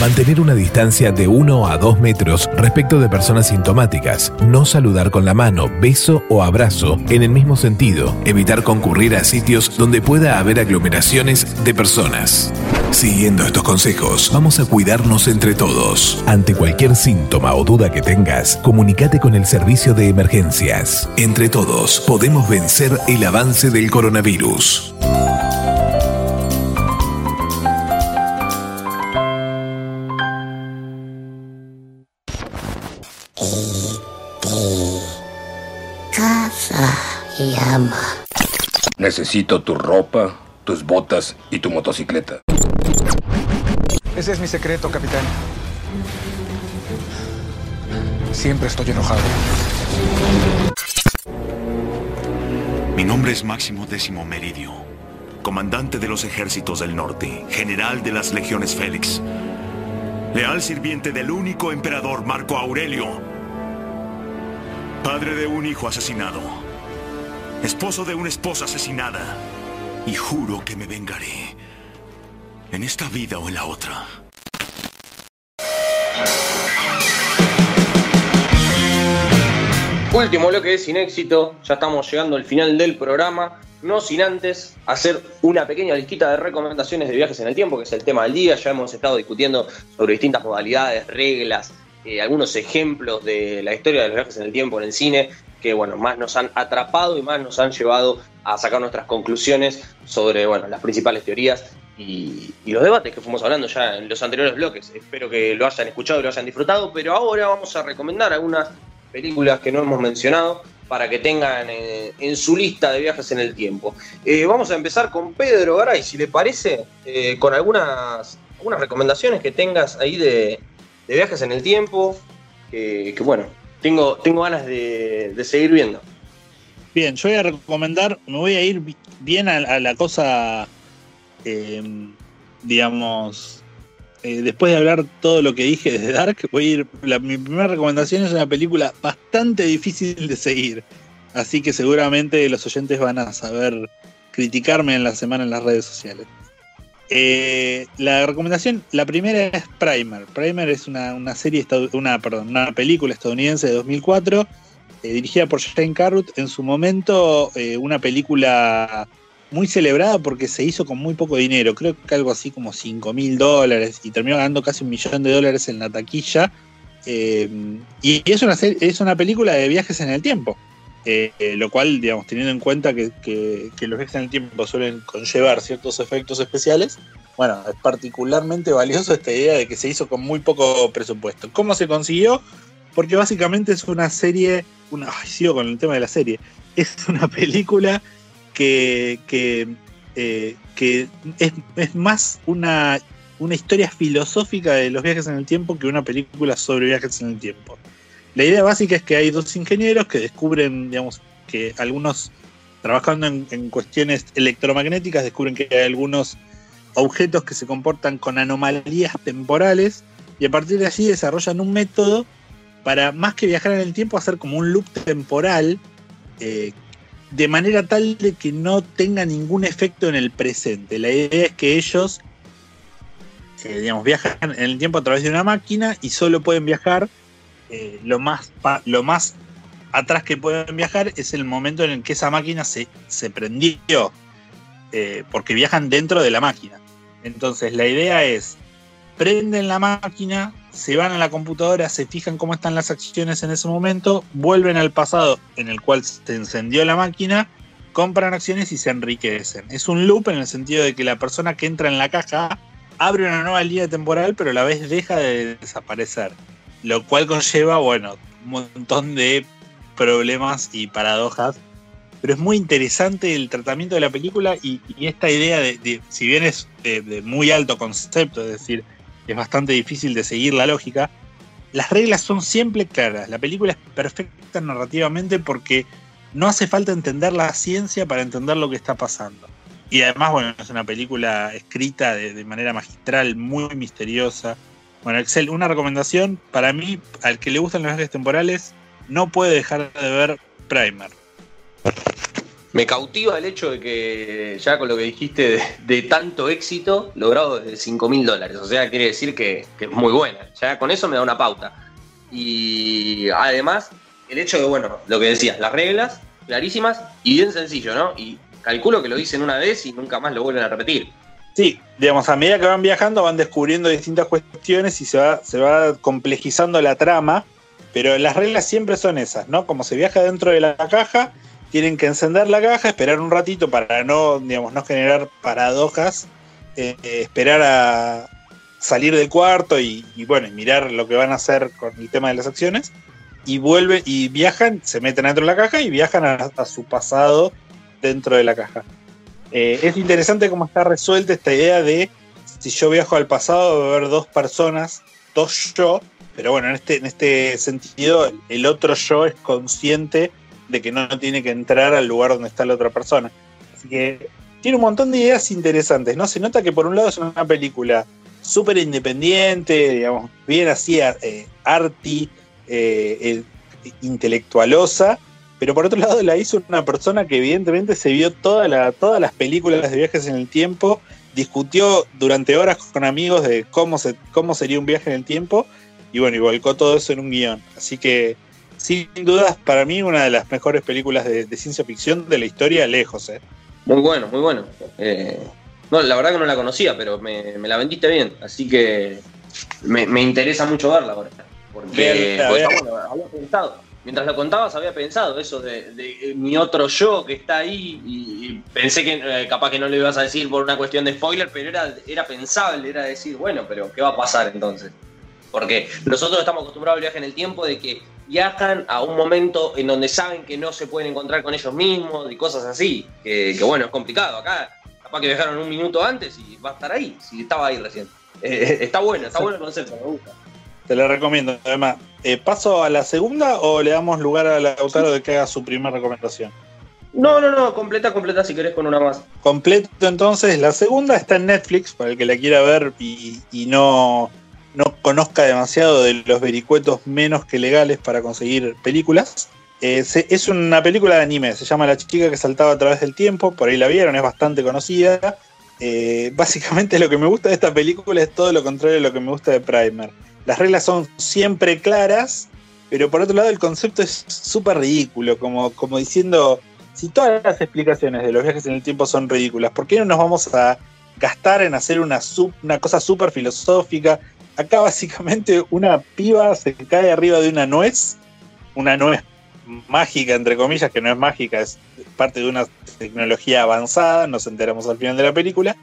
Mantener una distancia de 1 a 2 metros respecto de personas sintomáticas. No saludar con la mano, beso o abrazo en el mismo sentido. Evitar concurrir a sitios donde pueda haber aglomeraciones de personas. Siguiendo estos consejos, vamos a cuidarnos entre todos. Ante cualquier síntoma o duda que tengas, comunícate con el servicio de emergencias. Entre todos, podemos vencer el avance del coronavirus. Ama. Necesito tu ropa, tus botas y tu motocicleta. Ese es mi secreto, capitán. Siempre estoy enojado. Mi nombre es Máximo Décimo Meridio, comandante de los ejércitos del norte, general de las legiones Félix, leal sirviente del único emperador Marco Aurelio, padre de un hijo asesinado, esposo de una esposa asesinada, y juro que me vengaré, en esta vida o en la otra. Último bloque sin éxito, ya estamos llegando al final del programa, no sin antes hacer una pequeña listita de recomendaciones de viajes en el tiempo, que es el tema del día, ya hemos estado discutiendo sobre distintas modalidades, reglas, eh, algunos ejemplos de la historia de los viajes en el tiempo en el cine, que bueno, más nos han atrapado y más nos han llevado a sacar nuestras conclusiones sobre bueno, las principales teorías y, los debates que fuimos hablando ya en los anteriores bloques. Espero que lo hayan escuchado y lo hayan disfrutado, pero ahora vamos a recomendar algunas películas que no hemos mencionado para que tengan eh, en su lista de viajes en el tiempo. Eh, vamos a empezar con Pedro Garay, si le parece, eh, con algunas, recomendaciones que tengas ahí de, de viajes en el tiempo, que bueno, tengo, tengo ganas de, de, seguir viendo. Bien, yo voy a recomendar, me voy a ir bien a, la cosa, eh, digamos, eh, después de hablar todo lo que dije de Dark, voy a ir. La, mi primera recomendación es una película bastante difícil de seguir. Así que seguramente los oyentes van a saber criticarme en la semana en las redes sociales. Eh, la recomendación, la primera es Primer. Primer es una, una serie, una, perdón, una película estadounidense de 2004, eh, dirigida por Jane Carruth. En su momento, eh, una película muy celebrada porque se hizo con muy poco dinero, creo que algo así como 5 mil dólares y terminó ganando casi un millón de dólares en la taquilla. Eh, y es una, es una película de viajes en el tiempo, eh, lo cual, digamos, teniendo en cuenta que, los viajes en el tiempo suelen conllevar ciertos efectos especiales, bueno, es particularmente valioso esta idea de que se hizo con muy poco presupuesto. ¿Cómo se consiguió? Porque básicamente es una serie, una, ay, sigo con el tema de la serie, es una película que, que, eh, es, es, más una, una historia filosófica de los viajes en el tiempo que una película sobre viajes en el tiempo. La idea básica es que hay dos ingenieros que descubren, digamos, que algunos, trabajando en, cuestiones electromagnéticas, descubren que hay algunos objetos que se comportan con anomalías temporales y a partir de allí desarrollan un método para más que viajar en el tiempo hacer como un loop temporal eh, de manera tal de que no tenga ningún efecto en el presente. La idea es que ellos eh, digamos, viajan en el tiempo a través de una máquina y solo pueden viajar eh, lo, más lo más atrás que pueden viajar es el momento en el que esa máquina se, se prendió. Eh, porque viajan dentro de la máquina. Entonces la idea es, prenden la máquina, se van a la computadora, se fijan cómo están las acciones en ese momento, vuelven al pasado en el cual se encendió la máquina, compran acciones y se enriquecen. Es un loop en el sentido de que la persona que entra en la caja abre una nueva línea temporal, pero a la vez deja de desaparecer. Lo cual conlleva, bueno, un montón de problemas y paradojas pero es muy interesante el tratamiento de la película y, esta idea de, si bien es de, muy alto concepto, es decir, es bastante difícil de seguir la lógica, las reglas son siempre claras. La película es perfecta narrativamente porque no hace falta entender la ciencia para entender lo que está pasando. Y además, bueno, es una película escrita de, manera magistral, muy misteriosa. Bueno, Excel, una recomendación para mí, al que le gustan los viajes temporales, no puede dejar de ver Primer me cautiva el hecho de que ya con lo que dijiste de, tanto éxito logrado desde 5 mil dólares. O sea, quiere decir que, es muy buena. Ya con eso me da una pauta. Y además, el hecho de, bueno, lo que decías, las reglas clarísimas y bien sencillo, ¿no? Y calculo que lo dicen una vez y nunca más lo vuelven a repetir. Sí, digamos, a medida que van viajando van descubriendo distintas cuestiones y se va, se va complejizando la trama, pero las reglas siempre son esas, ¿no? Como se viaja dentro de la caja, tienen que encender la caja, esperar un ratito para no, digamos, no generar paradojas, eh, esperar a salir del cuarto y, y, bueno, mirar lo que van a hacer con el tema de las acciones. Y vuelven y viajan, se meten dentro de la caja y viajan a, a su pasado dentro de la caja. Eh, es interesante cómo está resuelta esta idea de si yo viajo al pasado, va a haber dos personas, dos yo, pero bueno, en este, en este sentido, el otro yo es consciente de que no tiene que entrar al lugar donde está la otra persona. Así que tiene un montón de ideas interesantes, ¿no? Se nota que por un lado es una película súper independiente, digamos, bien así, eh, arty, eh, intelectualosa, pero por otro lado la hizo una persona que evidentemente se vio toda la, todas las películas de viajes en el tiempo, discutió durante horas con amigos de cómo, se, cómo sería un viaje en el tiempo, y bueno, y volcó todo eso en un guion. Así que sin dudas, para mí, una de las mejores películas de, de ciencia ficción de la historia, lejos. ¿eh? Muy bueno, muy bueno. Eh, no, la verdad que no la conocía, pero me, me la vendiste bien, así que me, me, interesa mucho verla ahora. Porque, bien, porque bueno, había pensado, mientras lo contabas, había pensado eso de, de, mi otro yo que está ahí y, y pensé que eh, capaz que no lo ibas a decir por una cuestión de spoiler, pero era, era pensable, era decir, bueno, pero ¿qué va a pasar entonces? Porque nosotros estamos acostumbrados al viaje en el tiempo de que viajan a un momento en donde saben que no se pueden encontrar con ellos mismos y cosas así. Que, que bueno, es complicado. Acá capaz que viajaron un minuto antes y va a estar ahí, si estaba ahí recién. Eh, está bueno, está bueno el concepto, me gusta. Te lo recomiendo, además. Eh, ¿Paso a la segunda o le damos lugar a Lautaro de que haga su primera recomendación? No, no, no, completa, completa si querés con una más. Completo entonces, la segunda está en Netflix, para el que la quiera ver y, y no, no conozca demasiado de los vericuetos menos que legales para conseguir películas. Eh, se, es una película de anime, se llama La chica que saltaba a través del tiempo, por ahí la vieron, es bastante conocida. Eh, básicamente lo que me gusta de esta película es todo lo contrario de lo que me gusta de Primer. Las reglas son siempre claras, pero por otro lado el concepto es súper ridículo, como, como diciendo, si todas las explicaciones de los viajes en el tiempo son ridículas, ¿por qué no nos vamos a gastar en hacer una, una cosa súper filosófica, acá básicamente una piba se cae arriba de una nuez, una nuez mágica, entre comillas, que no es mágica, es parte de una tecnología avanzada, nos enteramos al final de la película,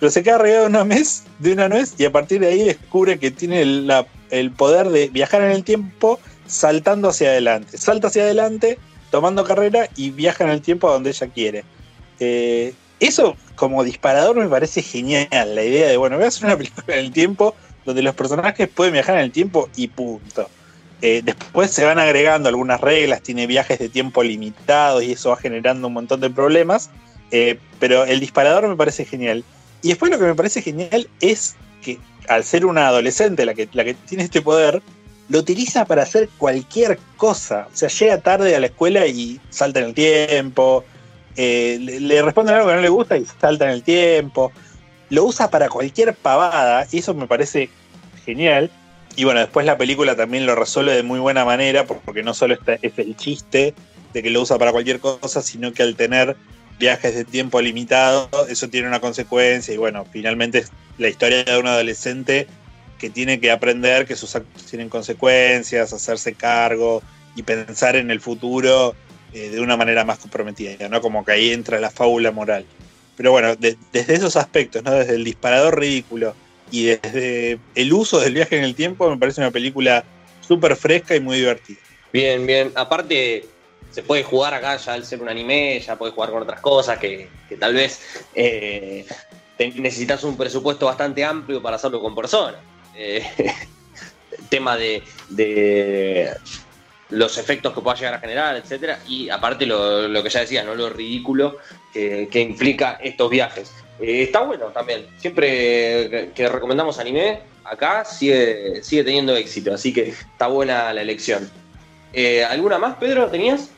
pero se queda regado una mes, de una nuez y a partir de ahí descubre que tiene el poder de viajar en el tiempo saltando hacia adelante. Salta hacia adelante, tomando carrera y viaja en el tiempo a donde ella quiere. Eh, eso como disparador me parece genial, la idea de, bueno, voy a hacer una película en el tiempo donde los personajes pueden viajar en el tiempo y punto. Eh, después se van agregando algunas reglas, tiene viajes de tiempo limitados y eso va generando un montón de problemas, eh, pero el disparador me parece genial. Y después lo que me parece genial es que al ser una adolescente la que, la que tiene este poder, lo utiliza para hacer cualquier cosa. O sea, llega tarde a la escuela y salta en el tiempo, eh, le, le responden algo que no le gusta y salta en el tiempo. Lo usa para cualquier pavada y eso me parece genial. Y bueno, después la película también lo resuelve de muy buena manera, porque no solo está, es el chiste de que lo usa para cualquier cosa, sino que al tener viajes de tiempo limitado, eso tiene una consecuencia. Y bueno, finalmente es la historia de un adolescente que tiene que aprender que sus actos tienen consecuencias, hacerse cargo y pensar en el futuro eh, de una manera más comprometida, ¿no? Como que ahí entra la fábula moral. Pero bueno, de, desde esos aspectos, ¿no? Desde el disparador ridículo y desde el uso del viaje en el tiempo, me parece una película súper fresca y muy divertida. Bien, bien. Aparte, se puede jugar acá ya al ser un anime, ya puedes jugar con otras cosas que, que tal vez eh, necesitas un presupuesto bastante amplio para hacerlo con personas. Eh, tema de, de, los efectos que pueda llegar a generar, etcétera, y aparte lo, lo, que ya decías, ¿no? Lo ridículo que, que implica estos viajes. Eh, está bueno también. Siempre que recomendamos anime, acá sigue, sigue teniendo éxito, así que está buena la elección. ¿Alguna más, Pedro, tenías?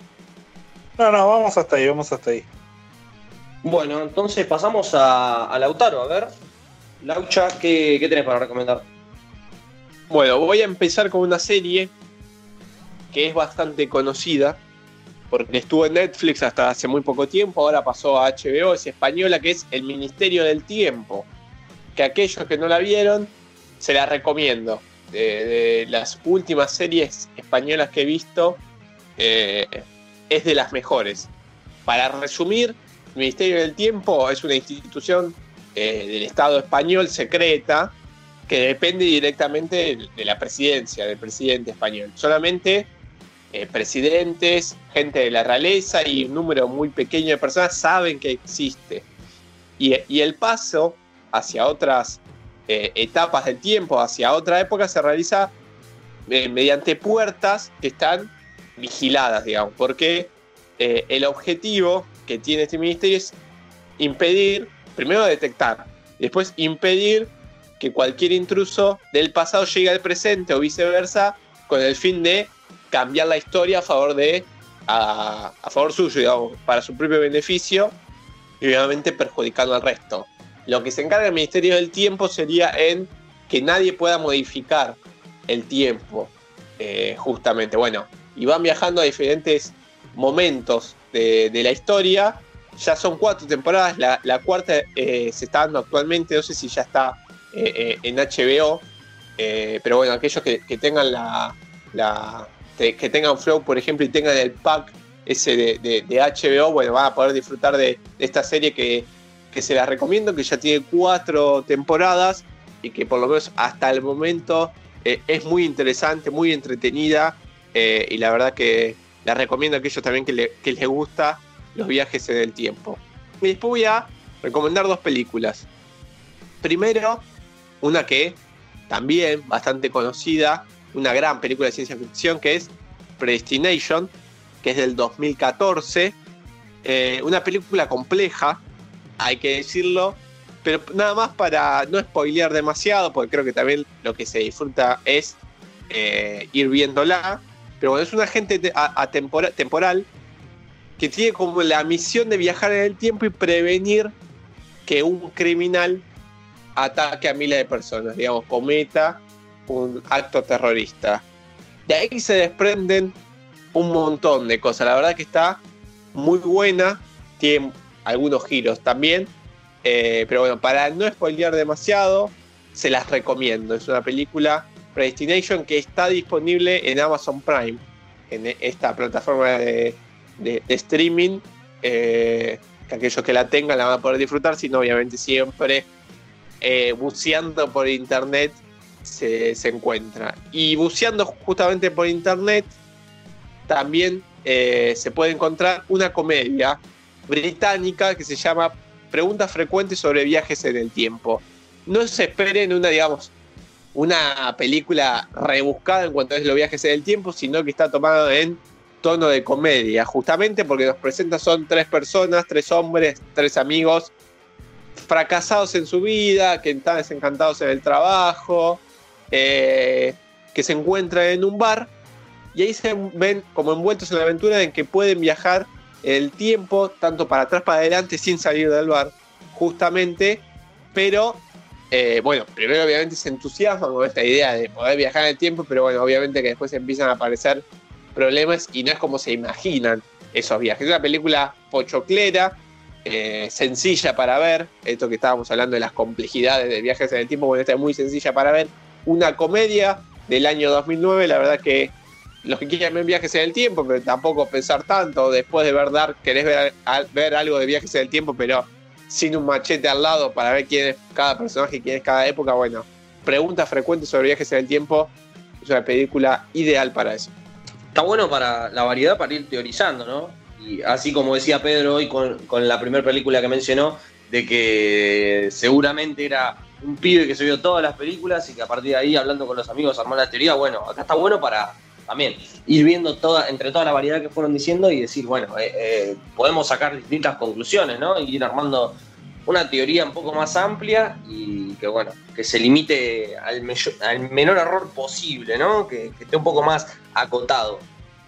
No, no, vamos hasta ahí, vamos hasta ahí. Bueno, entonces pasamos a, a Lautaro, a ver. Laucha, ¿qué, ¿qué tenés para recomendar? Bueno, voy a empezar con una serie que es bastante conocida, porque estuvo en Netflix hasta hace muy poco tiempo, ahora pasó a HBO, es española, que es El Ministerio del Tiempo, que aquellos que no la vieron, se la recomiendo. De, de las últimas series españolas que he visto, eh, es de las mejores. Para resumir, el Ministerio del Tiempo es una institución eh, del Estado español secreta que depende directamente de, la presidencia, del presidente español. Solamente eh, presidentes, gente de la realeza y un número muy pequeño de personas saben que existe. Y, el paso hacia otras eh, etapas del tiempo, hacia otra época, se realiza mediante puertas que están vigiladas, digamos, porque eh, el objetivo que tiene este ministerio es impedir, primero detectar, después impedir que cualquier intruso del pasado llegue al presente o viceversa, con el fin de cambiar la historia a favor de a, a, favor suyo, digamos, para su propio beneficio y obviamente perjudicando al resto. Lo que se encarga el Ministerio del Tiempo sería en que nadie pueda modificar el tiempo, eh, justamente. Bueno, y van viajando a diferentes momentos de, de la historia. Ya son cuatro temporadas, la, cuarta eh, se está dando actualmente, no sé si ya está eh, en HBO, pero bueno, aquellos que, que tengan la, la, que tengan Flow, por ejemplo, y tengan el pack ese de, de, HBO, bueno, van a poder disfrutar de, esta serie que, que, se las recomiendo, que ya tiene cuatro temporadas y que por lo menos hasta el momento eh, es muy interesante, muy entretenida eh, y la verdad que la recomiendo a aquellos también que, le, que les gusta los viajes en el tiempo. Y después voy a recomendar dos películas. Primero, una que también bastante conocida, una gran película de ciencia ficción que es Predestination, que es del 2014. Eh, una película compleja, hay que decirlo, pero nada más para no spoilear demasiado, porque creo que también lo que se disfruta es eh, ir viéndola. Pero bueno, es una gente temporal que tiene como la misión de viajar en el tiempo y prevenir que un criminal ataque a miles de personas, digamos, cometa un acto terrorista. De ahí se desprenden un montón de cosas. La verdad que está muy buena. Tiene algunos giros también. Eh, pero bueno, para no spoilear demasiado, se las recomiendo. Es una película Predestination que está disponible en Amazon Prime, en esta plataforma de, streaming. Eh, que aquellos que la tengan la van a poder disfrutar, sino obviamente siempre eh, buceando por internet se, se encuentra. Y buceando justamente por internet también eh, se puede encontrar una comedia británica que se llama Preguntas frecuentes sobre viajes en el tiempo. No se esperen una, digamos, una película rebuscada en cuanto a los viajes en el tiempo, sino que está tomado en tono de comedia, justamente porque nos presenta son tres personas, tres hombres, tres amigos, fracasados en su vida, que están desencantados en el trabajo, eh, que se encuentran en un bar y ahí se ven como envueltos en la aventura en que pueden viajar el tiempo tanto para atrás para adelante sin salir del bar, justamente, pero eh, bueno, primero obviamente se entusiasman con esta idea de poder viajar en el tiempo, pero bueno, obviamente que después empiezan a aparecer problemas y no es como se imaginan esos viajes. Es una película pochoclera, eh, sencilla para ver, esto que estábamos hablando de las complejidades de viajes en el tiempo, bueno, esta es muy sencilla para ver, una comedia del año 2009, la verdad que los que quieran ver viajes en el tiempo, pero tampoco pensar tanto, después de ver Dark querés ver, ver algo de viajes en el tiempo, pero sin un machete al lado para ver quién es cada personaje quién es cada época, bueno, preguntas frecuentes sobre viajes en el tiempo, es una película ideal para eso. Está bueno para la variedad para ir teorizando, ¿no? Y así como decía Pedro hoy con, con la primera película que mencionó, de que seguramente era un pibe que se vio todas las películas y que a partir de ahí, hablando con los amigos, armó la teoría. Bueno, acá está bueno para también ir viendo toda, entre toda la variedad que fueron diciendo y decir, bueno, eh, eh, podemos sacar distintas conclusiones, ¿no? Y ir armando una teoría un poco más amplia y que, bueno, que se limite al, al menor error posible, ¿no? Que, esté un poco más acotado.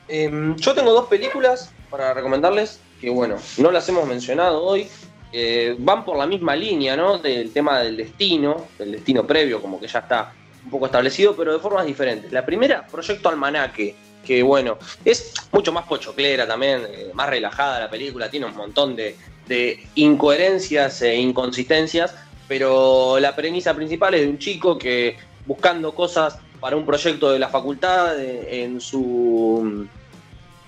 Em, yo tengo dos películas para recomendarles que, bueno, no las hemos mencionado hoy. Eh, van por la misma línea, ¿no? Del tema del destino, del destino previo, como que ya está un poco establecido, pero de formas diferentes. La primera, Proyecto Almanaque, que bueno, es mucho más pochoclera también, eh, más relajada la película, tiene un montón de, incoherencias e inconsistencias, pero la premisa principal es de un chico que buscando cosas para un proyecto de la facultad eh, en su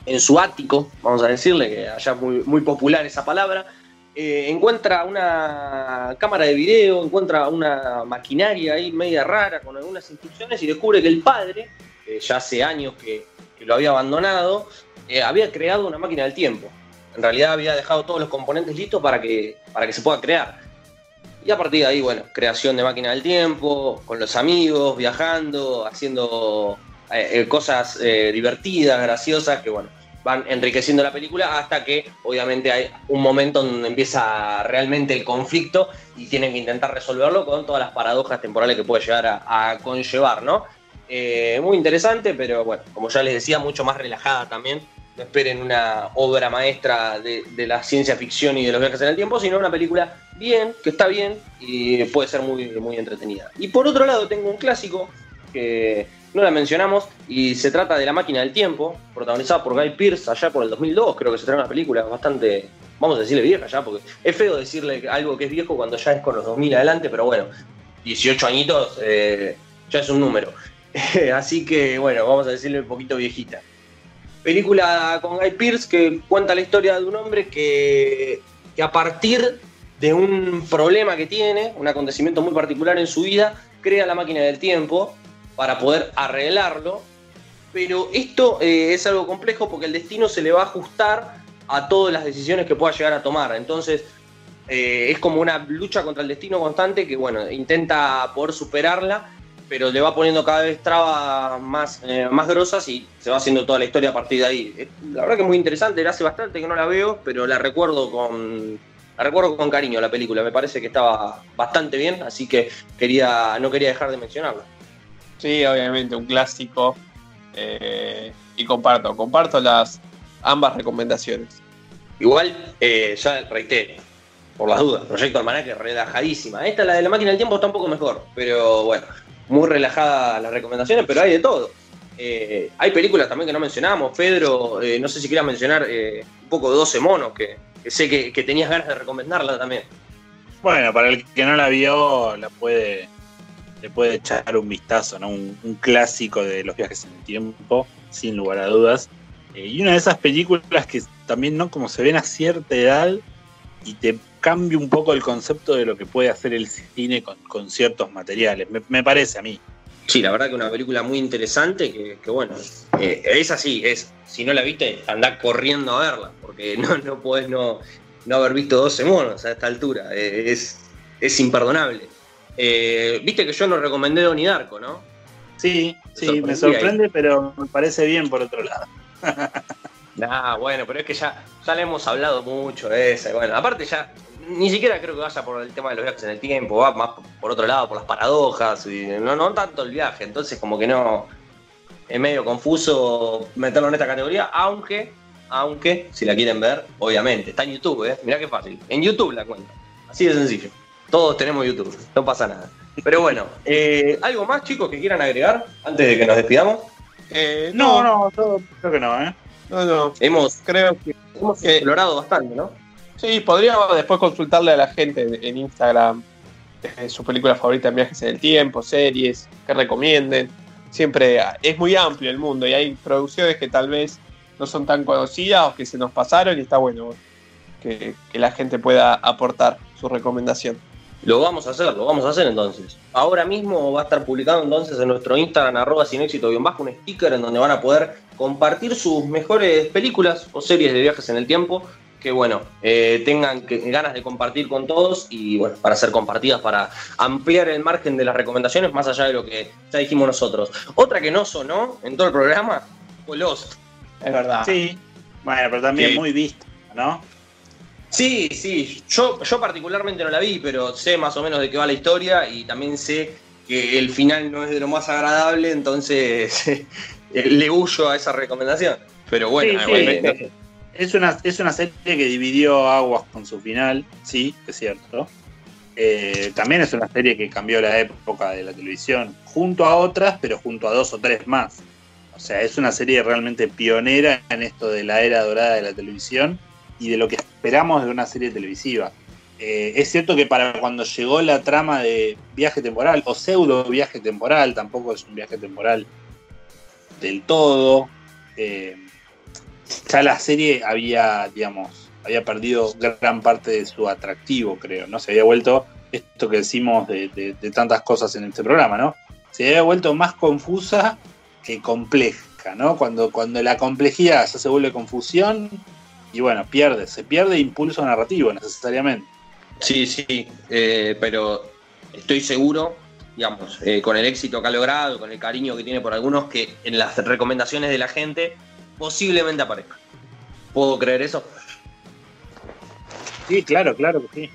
en su ático, vamos a decirle, que allá es muy, muy popular esa palabra, eh, encuentra una cámara de video, encuentra una maquinaria ahí media rara con algunas instrucciones y descubre que el padre, ya hace años que, lo había abandonado, eh, había creado una máquina del tiempo. En realidad había dejado todos los componentes listos para que, para que se pueda crear. Y a partir de ahí, bueno, creación de máquina del tiempo, con los amigos, viajando, haciendo eh, cosas divertidas, graciosas, que bueno, van enriqueciendo la película hasta que obviamente hay un momento donde empieza realmente el conflicto y tienen que intentar resolverlo con todas las paradojas temporales que puede llegar a, conllevar, ¿no? Eh, muy interesante, pero bueno, como ya les decía, mucho más relajada también. No esperen una obra maestra de, de la ciencia ficción y de los viajes en el tiempo, sino una película bien, que está bien y puede ser muy, muy entretenida. Y por otro lado, tengo un clásico que no la mencionamos, y se trata de La máquina del tiempo, protagonizada por Guy Pearce allá por el 2002, creo que se trae una película bastante, vamos a decirle vieja ya, porque es feo decirle algo que es viejo cuando ya es con los 2000 adelante, pero bueno, 18 añitos eh, ya es un número. Así que bueno, vamos a decirle un poquito viejita. Película con Guy Pearce que cuenta la historia de un hombre que, que a partir de un problema que tiene, un acontecimiento muy particular en su vida, crea la máquina del tiempo para poder arreglarlo. Pero esto eh, es algo complejo porque el destino se le va a ajustar a todas las decisiones que pueda llegar a tomar. Entonces eh, es como una lucha contra el destino constante que, bueno, intenta poder superarla, pero le va poniendo cada vez trabas más, eh, más grosas y se va haciendo toda la historia a partir de ahí. La verdad que es muy interesante, hace bastante que no la veo, pero la recuerdo con, la recuerdo con cariño la película, me parece que estaba bastante bien, así que quería, no quería dejar de mencionarla. Sí, obviamente, un clásico. Eh, y comparto, comparto las ambas recomendaciones. Igual, eh, ya reitero, por las dudas, Proyecto Almanaque relajadísima. Esta, la de la máquina del tiempo, está un poco mejor, pero bueno, muy relajada las recomendaciones, pero hay de todo. Eh, hay películas también que no mencionamos. Pedro, no sé si quieras mencionar un poco de 12 monos, que, sé que, que, tenías ganas de recomendarla también. Bueno, para el que no la vio, la puede puede echar un vistazo, ¿no? Un, clásico de los viajes en el tiempo, sin lugar a dudas. Eh, y una de esas películas que también, ¿no? Como se ven a cierta edad, y te cambia un poco el concepto de lo que puede hacer el cine con, con ciertos materiales, me, parece a mí. Sí, la verdad que una película muy interesante que, bueno, eh, es así, es, si no la viste, anda corriendo a verla, porque no, no podés no, no haber visto 12 monos a esta altura, es, es imperdonable. Eh, viste que yo no recomendé Donnie Darko, ¿no? Sí, sí, me sorprende, pero me parece bien por otro lado. Ah, bueno, pero es que ya, ya le hemos hablado mucho de esa. Bueno, aparte ya, ni siquiera creo que vaya por el tema de los viajes en el tiempo, va más por otro lado, por las paradojas, y no, no tanto el viaje, entonces como que no, es medio confuso meterlo en esta categoría, aunque, aunque, si la quieren ver, obviamente, está en YouTube, ¿eh? mirá qué fácil, en YouTube la cuenta, así de sencillo, todos tenemos YouTube, no pasa nada. Pero bueno, eh, ¿algo más chicos que quieran agregar antes de que nos despidamos? Eh, no, no, yo creo que no, ¿eh? No, no. Hemos, Creo que hemos explorado bastante, ¿no? Sí, podríamos después consultarle a la gente en- Instagram eh, su película favorita en viajes en el tiempo, series, que recomienden. Siempre es muy amplio el mundo y hay producciones que tal vez no son tan conocidas o que se nos pasaron y está bueno que, que la gente pueda aportar su recomendación. Lo vamos a hacer, lo vamos a hacer entonces. Ahora mismo va a estar publicado entonces en nuestro Instagram, arroba sin éxito guion bajo, un sticker en donde van a poder compartir sus mejores películas o series de viajes en el tiempo que bueno, eh, tengan que- ganas de compartir con todos y bueno, para ser compartidas, para ampliar el margen de las recomendaciones más allá de lo que ya dijimos nosotros. Otra que no sonó en todo el programa fue Lost. Es verdad. Sí, bueno, pero también Sí. muy visto, ¿no? Sí, sí, yo, yo particularmente no la vi, pero sé más o menos de qué va la historia y también sé que el final no es de lo más agradable, entonces eh, le huyo a esa recomendación. Pero bueno, Sí, sí, igualmente- Es una, es una serie que dividió aguas con su final, sí, es cierto. Eh, también es una serie que cambió la época de la televisión, junto a otras, pero junto a dos o tres más. O sea, es una serie realmente pionera en esto de la era dorada de la televisión y de lo que esperamos de una serie televisiva. Eh, es cierto que para cuando llegó la trama de viaje temporal o pseudo viaje temporal, tampoco es un viaje temporal del todo. eh, ya la serie había, digamos, había perdido gran parte de su atractivo, creo, ¿no? Se había vuelto esto que decimos de, tantas cosas en este programa, ¿no? Se había vuelto más confusa que compleja, ¿no? Cuando, cuando la complejidad ya se vuelve confusión y bueno, pierde, se pierde impulso narrativo necesariamente. Sí, sí, eh, pero estoy seguro, digamos, eh, con el éxito que ha logrado, con el cariño que tiene por algunos, que en las recomendaciones de la gente posiblemente aparezca. ¿Puedo creer eso? Sí, claro, claro que sí.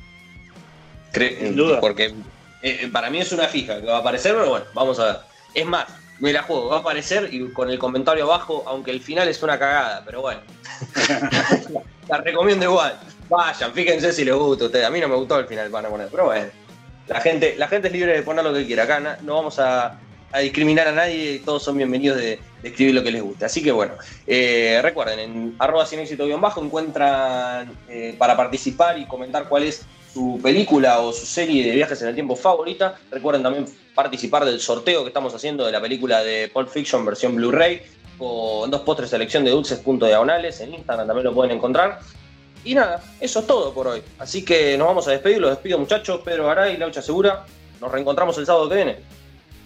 Cre- Sin duda. Porque eh, para mí es una fija que va a aparecer, pero bueno, vamos a ver. Es más, me la juego, va a aparecer y con el comentario abajo, aunque el final es una cagada, pero bueno. la recomiendo igual. Vayan, fíjense si les gusta a ustedes. A mí no me gustó el final, van a poner, pero bueno. La gente, la gente es libre de poner lo que quiera. Acá no vamos a, discriminar a nadie, todos son bienvenidos de, escribir lo que les guste. Así que bueno, eh, recuerden, en arroba sin éxito guion bajo encuentran eh, para participar y comentar cuál es su película o su serie de viajes en el tiempo favorita. Recuerden también participar del sorteo que estamos haciendo de la película de Pulp Fiction versión Blu-ray con dos postres selección de dulces punto diagonales. En Instagram también lo pueden encontrar. Y nada, eso es todo por hoy. Así que nos vamos a despedir. Los despido muchachos. Pedro Garay, Laucha Segura. Nos reencontramos el sábado que viene.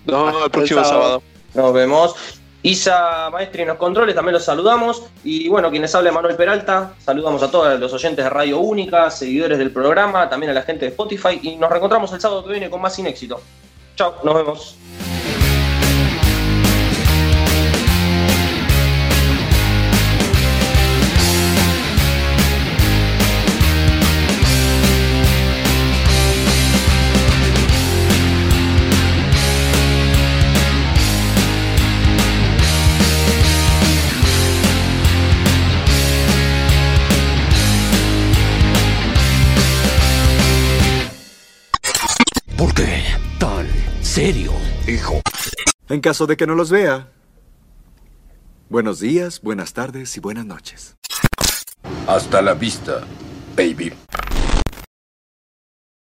No, el próximo sábado. Nos vemos. Isa Maestri en los controles, también los saludamos. Y bueno, quienes habla Manuel Peralta, saludamos a todos los oyentes de Radio Única, seguidores del programa, también a la gente de Spotify. Y nos reencontramos el sábado que viene con más sin éxito. Chao, nos vemos. Serio, hijo? En caso de que no los vea. Buenos días, buenas tardes y buenas noches. Hasta la vista, baby.